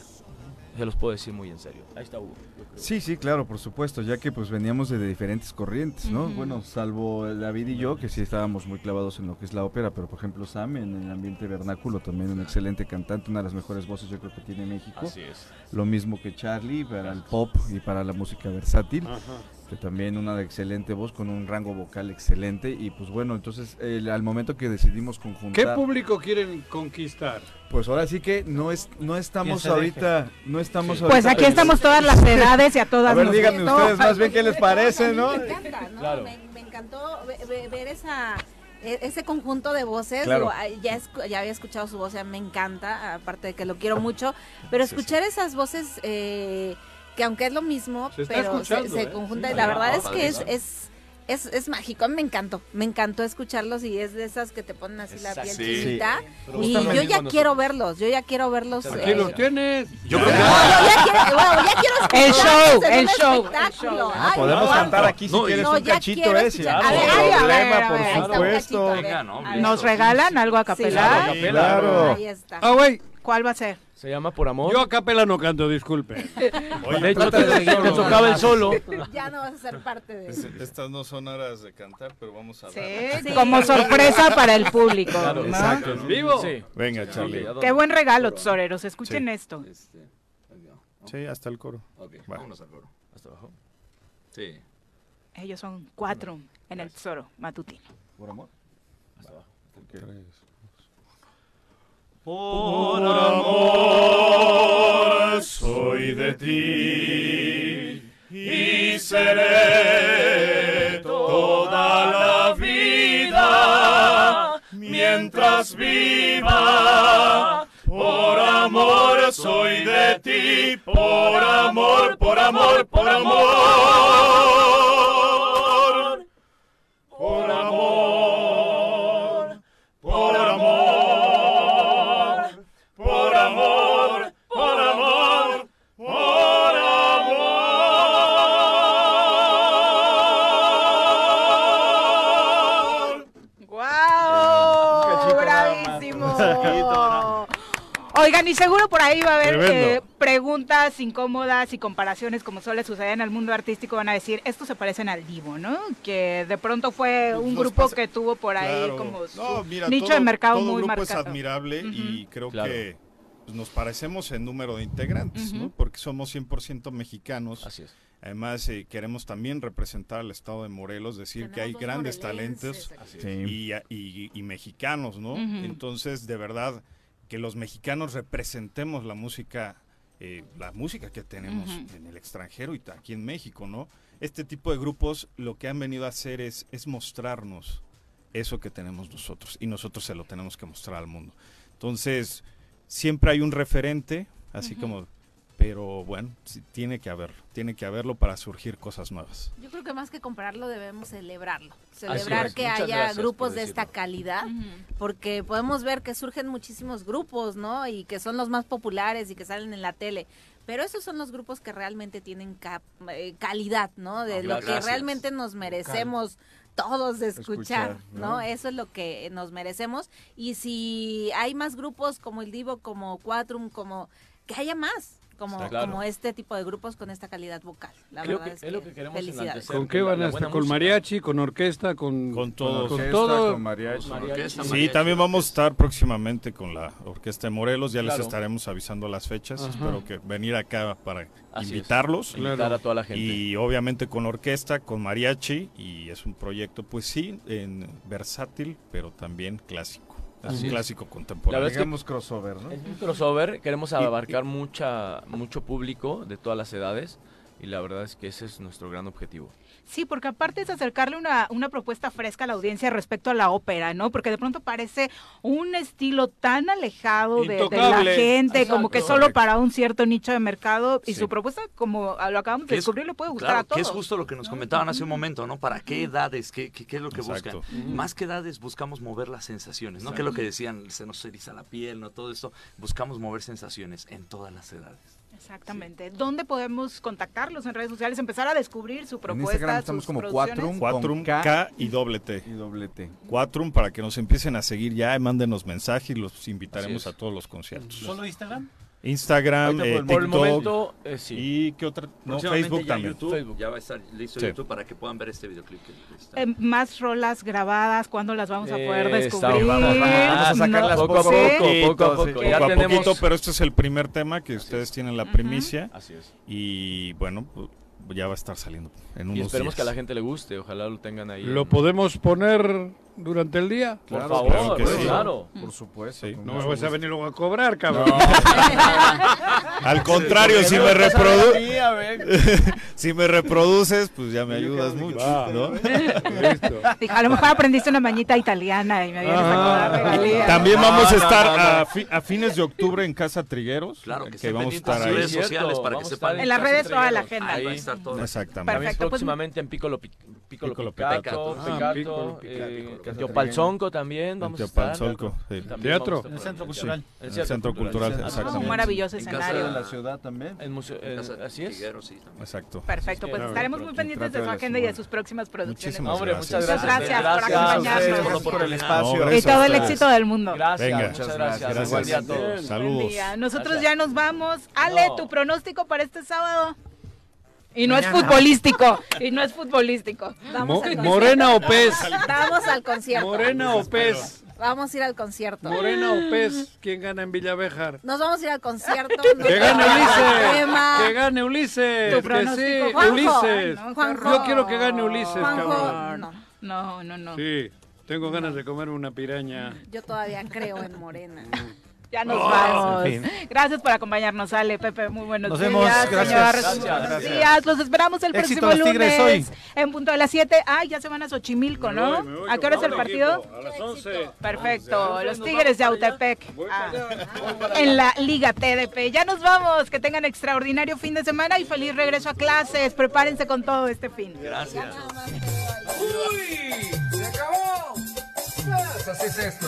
se los puedo decir muy en serio. Ahí está Hugo. Sí, sí, claro, por supuesto, ya que pues veníamos de diferentes corrientes, ¿no? Bueno, salvo David y yo, que sí estábamos muy clavados en lo que es la ópera, pero por ejemplo Sam en el ambiente vernáculo también un excelente cantante, una de las mejores voces yo creo que tiene México. Así es. Lo mismo que Charlie para el pop y para la música versátil. Ajá que también una excelente voz con un rango vocal excelente. Y pues bueno, entonces al momento que decidimos conjuntar... ¿Qué público quieren conquistar? Pues ahora sí que no es no estamos ahorita, no estamos Pues aquí estamos todas las edades y a todas A ver, díganme ustedes más bien qué les parece, ¿no? Me encanta, ¿no? Me, encantó ver esa e, ese conjunto de voces, ya, ya había escuchado su voz, ya me encanta, aparte de que lo quiero mucho, pero escuchar esas voces eh, que aunque es lo mismo, pero se, se ¿eh? conjunta. la verdad es que es, es, es, es, mágico, me encantó, me encantó escucharlos y es de esas que te ponen así la piel chiquita. Y yo ya quiero verlos, yo ya quiero verlos. Aquí los tienes. Yo creo que... ya quiero, bueno, ya quiero el show, el show, el show. podemos cantar aquí si quieres un cachito ese. A ver, por supuesto. Nos regalan algo a capela. Claro. Ahí está. Ah, güey. ¿Cuál va a ser? Se llama Por Amor. Yo a capela no canto, disculpe. [LAUGHS] Oye, de hecho, te, tocaba el solo. Ya no vas a ser parte de eso. Estas no son horas de cantar, pero vamos a Sí, como sorpresa para el público. Claro, exacto. ¿Vivo? Sí. Venga, Charlie. Qué buen regalo, tesoreros. Escuchen esto. Este, sí, hasta el coro. Ok, vámonos al coro. ¿Hasta abajo? Sí. Ellos son cuatro en el tesoro matutino. ¿Por amor? Hasta abajo. Tres. Por amor soy de ti y seré toda la vida mientras viva. Por amor soy de ti, por amor, por amor, por amor. Y seguro por ahí va a haber eh, preguntas incómodas y comparaciones como suele suceder en el mundo artístico. Van a decir, esto se parecen al Divo, ¿no? Que de pronto fue un grupo que tuvo por ahí como su nicho de mercado todo muy grupo marcado. es admirable y creo que pues, nos parecemos en número de integrantes, ¿no? Porque somos 100% mexicanos. Así es. Además, eh, queremos también representar al estado de Morelos, decir que hay grandes talentos y, y, mexicanos, ¿no? Entonces, de verdad que los mexicanos representemos la música, eh, la música que tenemos en el extranjero y aquí en México, ¿no? Este tipo de grupos lo que han venido a hacer es, es mostrarnos eso que tenemos nosotros y nosotros se lo tenemos que mostrar al mundo. Entonces, siempre hay un referente, así como pero bueno, tiene que haberlo, tiene que haberlo para surgir cosas nuevas. Yo creo que más que comprarlo debemos celebrarlo, celebrar que haya grupos de esta calidad, porque podemos ver que surgen muchísimos grupos, ¿no? Y que son los más populares y que salen en la tele, pero esos son los grupos que realmente tienen eh, calidad, ¿no? De lo que realmente nos merecemos todos escuchar, ¿no? Eso es lo que nos merecemos. Y si hay más grupos como el Divo, como Quatrum, como que haya más, como, como este tipo de grupos con esta calidad vocal. La verdad es, que, lo que queremos felicidades. ¿Con qué van a estar? ¿Con mariachi, con orquesta, con, con todos? Con, todo. Con mariachi. Sí, también vamos a estar próximamente con la Orquesta de Morelos, ya les estaremos avisando las fechas, espero que venir acá para invitarlos. Invitar a toda la gente. Y obviamente con orquesta, con mariachi, y es un proyecto, pues sí, en versátil, pero también clásico. Es un clásico contemporáneo. Digamos crossover, ¿no? Es un crossover, queremos abarcar mucha, mucho público de todas las edades y la verdad es que ese es nuestro gran objetivo. Sí, porque aparte es acercarle una, una propuesta fresca a la audiencia respecto a la ópera, ¿no? Porque de pronto parece un estilo tan alejado de, la gente, como que solo para un cierto nicho de mercado. Y su propuesta, como lo acabamos de descubrir, le puede gustar a todos. Que es justo lo que nos comentaban hace un momento, ¿no? ¿Para qué edades? ¿Qué, qué, es lo que buscan? Más que edades, buscamos mover las sensaciones, ¿no? Que es lo que decían, se nos eriza la piel, ¿no? Todo esto. Buscamos mover sensaciones en todas las edades. Exactamente. ¿Dónde podemos contactarlos en redes sociales? Empezar a descubrir su propuesta. En Instagram estamos como Quatrum, Quatrum K, y doble T. Y doble T. Quatrum para que nos empiecen a seguir ya, mándenos mensajes y los invitaremos a todos los conciertos. ¿Solo Instagram? Instagram, eh, por, el momento, eh, sí. ¿Y qué otra? No, Facebook también. YouTube, Ya va a estar listo YouTube para que puedan ver este videoclip. Eh, más rolas grabadas, ¿cuándo las vamos a poder descubrir? Vamos, a sacarlas poco, a poco, poco a poco. Ya poco a poquito, pero este es el primer tema que ustedes tienen la primicia. Así es. Y bueno, pues, ya va a estar saliendo en unos Y esperemos que a la gente le guste, ojalá lo tengan ahí. ¿Lo podemos poner durante el día? Por favor, claro. Por supuesto. [LAUGHS] No me vas a venir luego [LAUGHS] a cobrar, cabrón. Al contrario, si me si me reproduces, pues ya me ayudas mucho, ¿no? [LAUGHS] a lo mejor aprendiste una mañita italiana y me vienes a También vamos a estar a, fines de octubre en Casa Trigueros. Claro, que, vamos a estar ahí. redes sociales para que sepan. En las redes toda la agenda. Ahí va a estar todo. Exactamente. Perfecto, pues, próximamente en Piccolo Piccolo, Piccolo Picato, Picato, Teopalzonco también vamos a estar. Teopalzonco, Teatro. En el Centro Cultural. En el Centro Cultural, exactamente. Un maravilloso escenario. En la ciudad también. En museo, así es. Exacto. Perfecto, pues estaremos muy pendientes de su agenda y de sus próximas producciones. Hombre, muchas gracias. Muchas gracias por acompañarnos. por el espacio. Y todo el éxito del mundo. Gracias, muchas gracias. Buen día a todos. Saludos. Nosotros ya nos vamos. Ale, tu pronóstico para este sábado. Y no es futbolístico. Y no es futbolístico. Morena o pez. Vamos al concierto. Morena o pez. Vamos a ir al concierto. Morena o pez. ¿Quién gana en Villavejar? Nos vamos a ir al concierto. [LAUGHS] que gane Ulises. Que gane Ulises. Tu pronóstico. Sí, Ulises. Yo quiero que gane Ulises, cabrón. No, no, no. Sí. Tengo ganas de comer una piraña. Yo todavía creo en Morena. Ya nos vamos. Gracias por acompañarnos, Ale, Pepe. Muy buenos nos días. Vemos. Gracias. Buenos días. Los esperamos el próximo lunes. Hoy. En punto de las 7. Ay, ya se van a Xochimilco, ¿no? ¿A qué hora es el partido? A las 11. Perfecto. Los Tigres de Autepec. Ah. En la Liga TDP. Ya nos vamos. Que tengan extraordinario fin de semana y feliz regreso a clases. Prepárense con todo este fin. Gracias. ¡Uy! ¡Se acabó! Pues así es esto.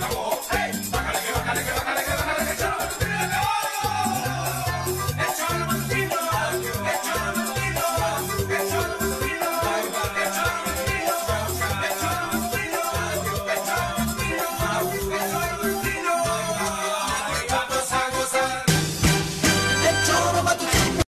Get away.